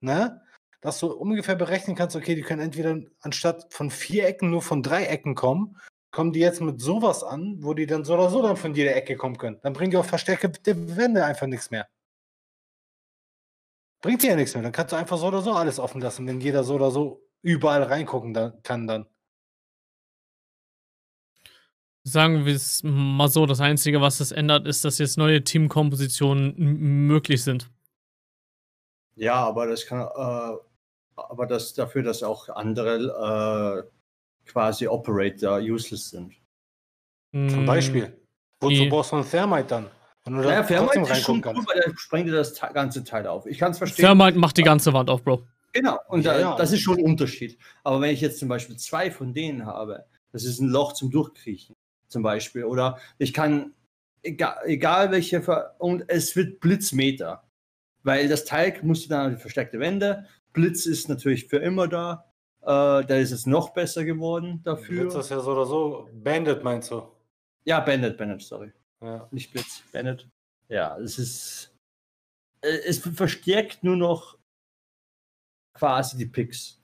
ne? Dass du ungefähr berechnen kannst, okay, die können entweder anstatt von vier Ecken nur von drei Ecken kommen, kommen die jetzt mit sowas an, wo die dann so oder so dann von jeder Ecke kommen können. Dann bringen die auch verstärkte Wände einfach nichts mehr. Bringt dir ja nichts mehr. Dann kannst du einfach so oder so alles offen lassen, wenn jeder so oder so überall reingucken da, kann dann. Sagen wir es mal so, das Einzige, was es ändert, ist, dass jetzt neue Teamkompositionen möglich sind. Ja, aber das kann, äh, aber das dafür, dass auch andere äh, quasi Operator useless sind. Zum Mm, Beispiel. Wozu brauchst du einen Thermite dann? Wenn du da Naja, trotzdem ist schon cool, kannst. weil der sprengt dir das ganze Teil auf. Ich kann es verstehen. Thermite macht die ganze Wand auf, Bro. Genau, und Ja, da, ja. das ist schon ein Unterschied. Aber wenn ich jetzt zum Beispiel zwei von denen habe, das ist ein Loch zum Durchkriechen, zum Beispiel. Oder ich kann, egal, egal welche, Ver und es wird Blitzmeter. Weil das Teil musste dann an die versteckte Wände. Blitz ist natürlich für immer da. Äh, da ist es noch besser geworden dafür. Blitz ist ja so oder so. Bandit meinst du? Ja, Bandit, Bandit, sorry. Ja. Nicht Blitz, Bandit. Ja, es ist. äh, Es verstärkt nur noch quasi die Picks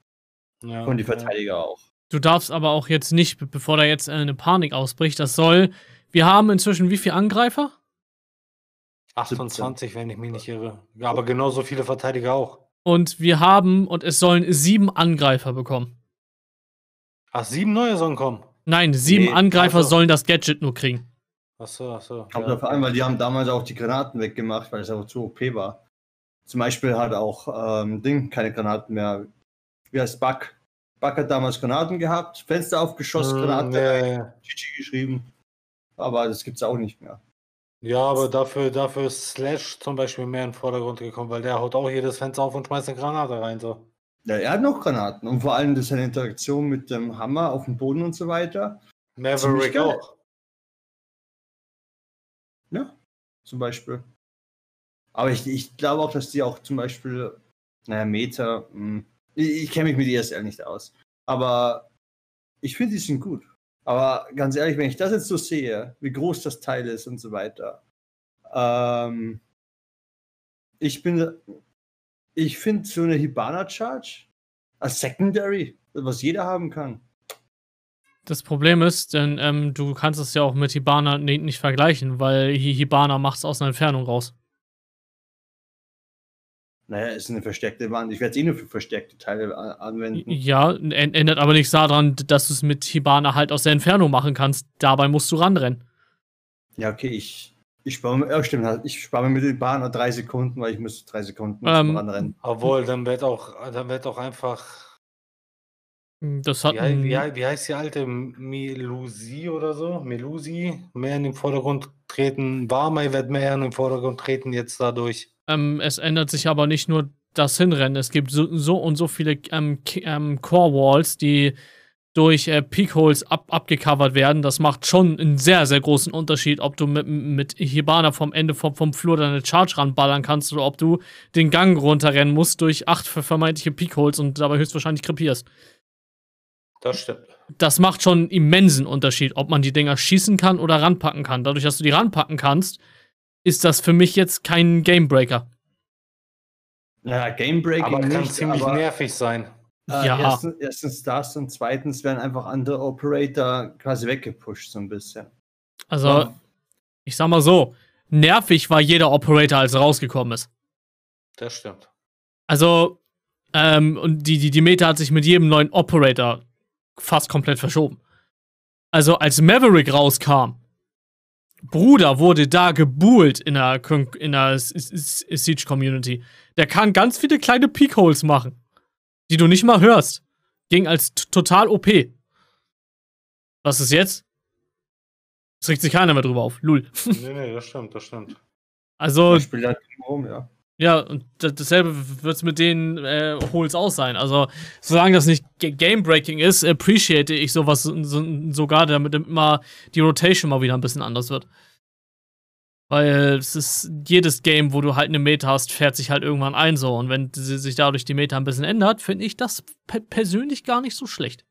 ja. und die Verteidiger auch. Du darfst aber auch jetzt nicht, be- bevor da jetzt äh, eine Panik ausbricht, das soll. Wir haben inzwischen wie viele Angreifer? 28, wenn ich mich nicht irre. Ja, aber genauso viele Verteidiger auch. Und wir haben, und es sollen sieben Angreifer bekommen. Ach, sieben neue sollen kommen. Nein, sieben Nee, Angreifer also- sollen das Gadget nur kriegen. Achso, achso. Kommt ja. darauf an, weil die haben damals auch die Granaten weggemacht, weil es einfach zu OP war. Zum Beispiel hat auch ähm, Ding keine Granaten mehr. Wie heißt Buck? Buck hat damals Granaten gehabt, Fenster aufgeschossen, Hm, Granate, ja, ja. GG geschrieben. Aber das gibt's auch nicht mehr. ja, aber dafür, dafür ist Slash zum Beispiel mehr in den Vordergrund gekommen, weil der haut auch jedes Fenster auf und schmeißt eine Granate rein. So. Ja, er hat noch Granaten und vor allem das seine Interaktion mit dem Hammer auf dem Boden und so weiter. Maverick auch. Ja, zum Beispiel. Aber ich, ich glaube auch, dass die auch zum Beispiel, naja, Meter, mh, ich, ich kenne mich mit ESL nicht aus. Aber ich finde, die sind gut. Aber ganz ehrlich, wenn ich das jetzt so sehe, wie groß das Teil ist und so weiter, ähm, ich bin, ich finde so eine Hibana Charge als Secondary, was jeder haben kann. Das Problem ist, denn ähm, du kannst es ja auch mit Hibana ni- nicht vergleichen, weil Hi- Hibana macht es aus einer Entfernung raus. Naja, ist eine versteckte Wand. Ich werde es eh nur für versteckte Teile a- anwenden. Ja, ändert aber nichts daran, dass du es mit Hibana halt aus der Entfernung machen kannst. Dabei musst du ranrennen. Ja, okay, ich, ich spare mir, ja, stimmt, halt, ich spare mir mit Bahn drei Sekunden, weil ich muss drei Sekunden Ähm, Ranrennen. Obwohl, dann wird auch, dann wird auch einfach. Das hat Wie, wie, wie heißt die alte Melusi oder so? Melusi mehr in den Vordergrund treten. Warmei wird mehr in den Vordergrund treten jetzt dadurch. Ähm, es ändert sich aber nicht nur das Hinrennen. Es gibt so, so und so viele ähm, ähm, Core Walls, die durch äh, Peakholes ab, abgecovert werden. Das macht schon einen sehr, sehr großen Unterschied, ob du mit, mit Hibana vom Ende vom, vom Flur deine Charge ranballern kannst oder ob du den Gang runterrennen musst durch acht ver- vermeintliche Peakholes und dabei höchstwahrscheinlich krepierst. Das stimmt. Das macht schon einen immensen Unterschied, ob man die Dinger schießen kann oder ranpacken kann. Dadurch, dass du die ranpacken kannst, ist das für mich jetzt kein Gamebreaker. Ja, Game Breaking Aber kann nicht, ziemlich aber, nervig sein. äh, Ja. Erstens, erstens das und zweitens werden einfach andere Operator quasi weggepusht so ein bisschen. Also, Ja. ich sag mal so, nervig war jeder Operator, als er rausgekommen ist. Das stimmt. Also, ähm, und die, die, die Meta hat sich mit jedem neuen Operator fast komplett verschoben. Also, als Maverick rauskam, Bruder wurde da gebuhlt in der, in der Siege-Community. Der kann ganz viele kleine Peakholes machen, die du nicht mal hörst. Ging als total OP. Was ist jetzt? Es regt sich keiner mehr drüber auf. Lul. nee, nee, das stimmt, das stimmt. Also, Ich spiele halt rum, ja. Ja, und da- dasselbe wird es mit den äh, Holes auch sein. Also, solange das nicht Ga- Game-Breaking ist, appreciate ich sowas so, so, sogar, damit immer die Rotation mal wieder ein bisschen anders wird. Weil es ist jedes Game, wo du halt eine Meta hast, fährt sich halt irgendwann ein so. Und wenn sich dadurch die Meta ein bisschen ändert, finde ich das pe persönlich gar nicht so schlecht.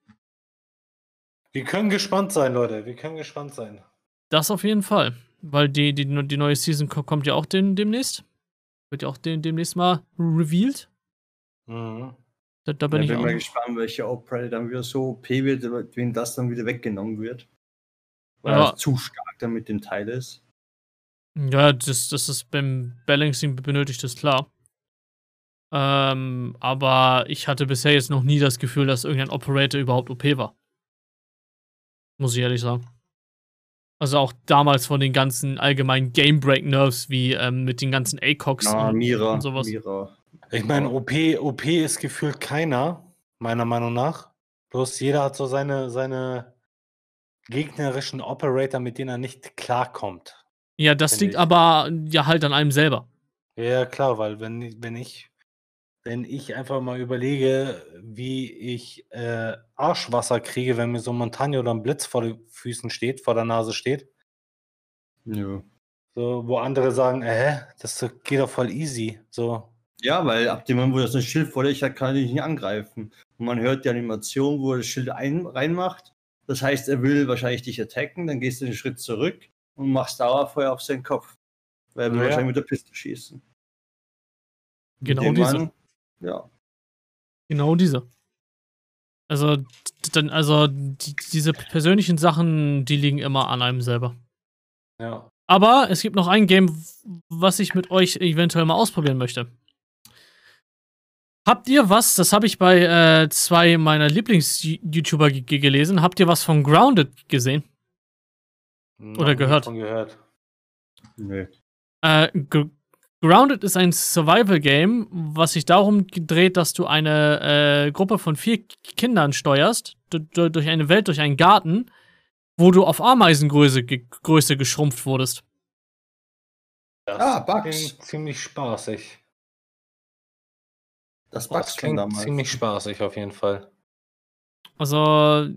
Wir können gespannt sein, Leute. Wir können gespannt sein. Das auf jeden Fall. Weil die, die, die neue Season ko- kommt ja auch den, demnächst. Wird ja auch den, demnächst mal revealed. Mhm. Da, da bin ich ich bin auch. mal gespannt, welche Operator dann wieder so OP wird, wenn das dann wieder weggenommen wird. Weil Ja. das zu stark dann mit dem Teil ist. Ja, das, das ist beim Balancing benötigt, ist klar. Ähm, aber ich hatte bisher jetzt noch nie das Gefühl, dass irgendein Operator überhaupt OP war. Muss ich ehrlich sagen. Also auch damals von den ganzen allgemeinen Game Break Nerves, wie ähm, mit den ganzen ACOX Na, und, Mira, und sowas. Mira. Ich meine, OP, OP ist gefühlt keiner, meiner Meinung nach. Bloß jeder hat so seine, seine gegnerischen Operator, mit denen er nicht klarkommt. Ja, das liegt ich. aber ja halt an einem selber. Ja, klar, weil wenn, wenn ich wenn ich einfach mal überlege, wie ich äh, Arschwasser kriege, wenn mir so ein Montagne oder ein Blitz vor den Füßen steht, vor der Nase steht, Ja. so, wo andere sagen, äh, das geht doch voll easy. So, Ja, weil ab dem Moment, wo das ein Schild vor dich hat, kann er dich nicht angreifen. Und man hört die Animation, wo er das Schild ein, reinmacht. Das heißt, er will wahrscheinlich dich attacken, dann gehst du einen Schritt zurück und machst Dauerfeuer auf seinen Kopf. Weil er will Ja. wahrscheinlich mit der Piste schießen. Genau diese. Ja. Genau diese. Also, dann, also die, diese persönlichen Sachen, die liegen immer an einem selber. ja. Aber es gibt noch ein Game, was ich mit euch eventuell mal ausprobieren möchte. Habt ihr was, das habe ich bei äh, zwei meiner Lieblings-YouTuber ge- ge- gelesen, habt ihr was von Grounded gesehen? Noch Oder gehört. Von gehört. Nö. Äh, Grounded ist ein Survival-Game, was sich darum dreht, dass du eine äh, Gruppe von vier Kindern steuerst, du- du- durch eine Welt, durch einen Garten, wo du auf Ameisengröße ge Größe geschrumpft wurdest. Das Ah, Bugs. klingt ziemlich spaßig. Das Das Bugs klingt von damals. ziemlich spaßig auf jeden Fall. Also,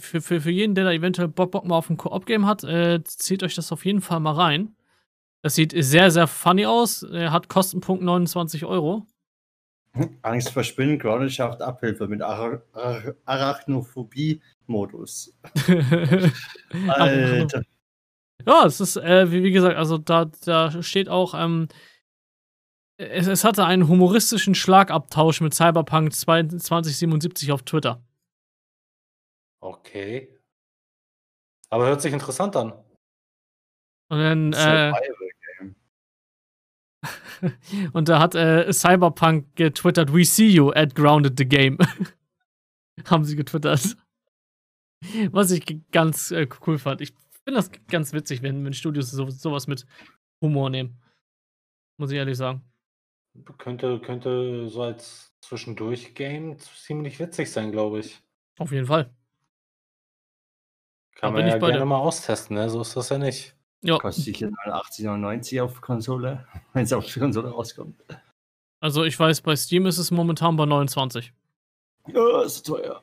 für, für, für jeden, der da eventuell Bock, Bock mal auf ein Koop-Game hat, äh, zieht euch das auf jeden Fall mal rein. Das sieht sehr, sehr funny aus. Er hat Kostenpunkt 29 Euro. Angst vor Spinnen, Grounded schafft Abhilfe mit Ara Ara Arachnophobie-Modus. Alter. Ja, es ist, äh, wie, wie gesagt, also da, da steht auch, ähm, es, es hatte einen humoristischen Schlagabtausch mit Cyberpunk 2077 auf Twitter. Okay. Aber hört sich interessant an. Und dann, äh. und da hat äh, Cyberpunk getwittert, We see you at Grounded the Game. Haben sie getwittert. Was ich ganz äh, cool fand. Ich finde das ganz witzig, wenn, wenn Studios so, sowas mit Humor nehmen. Muss ich ehrlich sagen. Könnte, könnte so als Zwischendurch-Game ziemlich witzig sein, glaube ich. Auf jeden Fall. Kann Da man ja gerne mal austesten, ne? So ist das ja nicht. Ja, Kostet sicher 89,99 auf Konsole, wenn es auf die Konsole rauskommt. also ich weiß, bei Steam ist es momentan bei 29. Ja, ist teuer.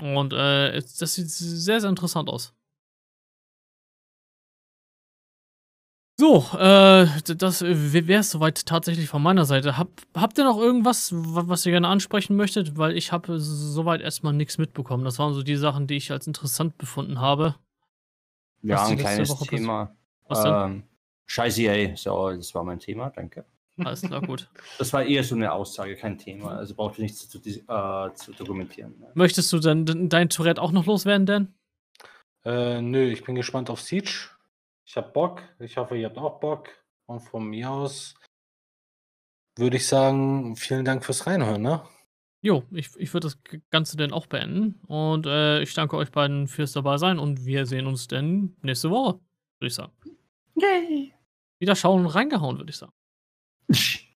Und äh, das sieht sehr, sehr interessant aus. So, äh, das wäre es soweit tatsächlich von meiner Seite. Hab, habt ihr noch irgendwas, wa- was ihr gerne ansprechen möchtet? Weil ich habe soweit erstmal nichts mitbekommen. Das waren so die Sachen, die ich als interessant befunden habe. Ja, ein kleines Woche? Thema. Was denn? Ähm, Scheiße, ey. So, das war mein Thema, danke. Alles klar, gut. Das war eher so eine Aussage, kein Thema. Also braucht ihr nichts zu, äh, zu dokumentieren. Ne? Möchtest du denn denn dein Tourette auch noch loswerden, Dan? Äh, nö, ich bin gespannt auf Siege. Ich hab Bock. Ich hoffe, ihr habt auch Bock. Und von mir aus würde ich sagen, vielen Dank fürs Reinhören, ne? Jo, ich, ich würde das Ganze dann auch beenden. Und äh, ich danke euch beiden fürs dabei sein und wir sehen uns dann nächste Woche, würde ich sagen. Yay! Wieder schauen und reingehauen, würde ich sagen.